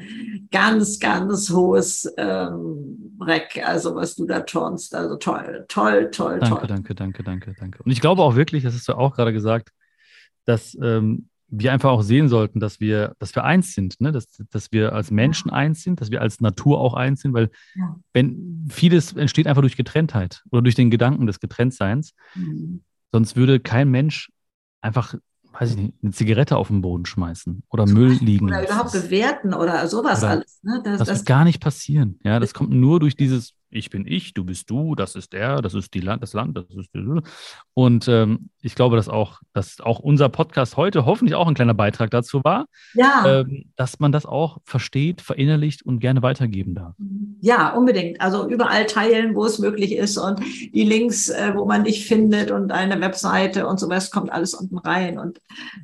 ganz, ganz hohes ähm, Reck, also was du da turnst. Also toll, toll, toll, danke, toll. Danke, danke, danke, danke. Und ich glaube auch wirklich, das hast du auch gerade gesagt, dass ähm, wir einfach auch sehen sollten, dass wir, dass wir eins sind, ne? dass, dass wir als Menschen eins sind, dass wir als Natur auch eins sind, weil ja. wenn vieles entsteht einfach durch Getrenntheit oder durch den Gedanken des Getrenntseins, mhm. sonst würde kein Mensch einfach weiß ich nicht, eine Zigarette auf den Boden schmeißen oder Müll liegen. Oder überhaupt bewerten oder sowas oder alles. Ne? Das, das, das, wird gar nicht passieren. Ja, das kommt nur durch dieses ich bin ich, du bist du, das ist er, das ist die Land, das Land, das ist die und ähm, ich glaube, dass auch, dass auch unser Podcast heute hoffentlich auch ein kleiner Beitrag dazu war, ja. ähm, dass man das auch versteht, verinnerlicht und gerne weitergeben darf. Ja, unbedingt. Also überall teilen, wo es möglich ist und die Links, äh, wo man dich findet und eine Webseite und sowas kommt alles unten rein und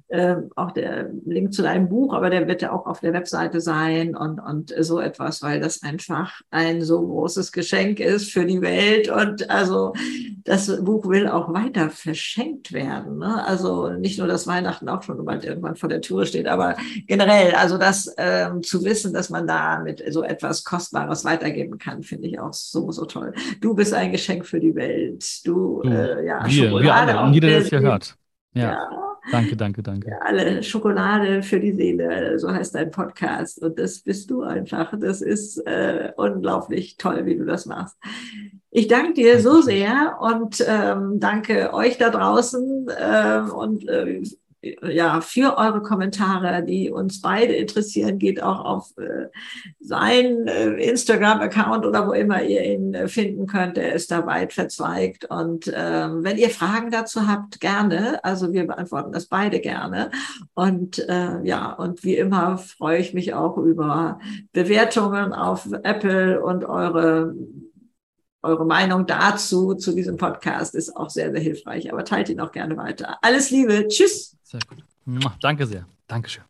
äh, auch der Link zu deinem Buch, aber der wird ja auch auf der Webseite sein und und so etwas, weil das einfach ein so großes Geschenk Geschenk ist für die Welt. Und also das Buch will auch weiter verschenkt werden. Ne? Also nicht nur, dass Weihnachten auch schon bald irgendwann vor der Tür steht, aber generell, also das ähm, zu wissen, dass man da mit so etwas Kostbares weitergeben kann, finde ich auch so, so toll. Du bist ein Geschenk für die Welt. Du, äh, ja, wir, wir alle, und jeder, der es hier hört. ja. ja. Danke, danke, danke. Alle Schokolade für die Seele, so heißt dein Podcast. Und das bist du einfach. Das ist äh, unglaublich toll, wie du das machst. Ich danke dir so sehr und ähm, danke euch da draußen äh, und äh, ja, für eure Kommentare, die uns beide interessieren. Geht auch auf äh, seinen äh, Instagram-Account oder wo immer ihr ihn äh, finden könnt. Er ist da weit verzweigt. Und ähm, wenn ihr Fragen dazu habt, gerne. Also wir beantworten das beide gerne. Und äh, ja, und wie immer freue ich mich auch über Bewertungen auf Apple und eure eure Meinung dazu, zu diesem Podcast, ist auch sehr, sehr hilfreich. Aber teilt ihn auch gerne weiter. Alles Liebe. Tschüss. Sehr gut. Danke sehr. Dankeschön.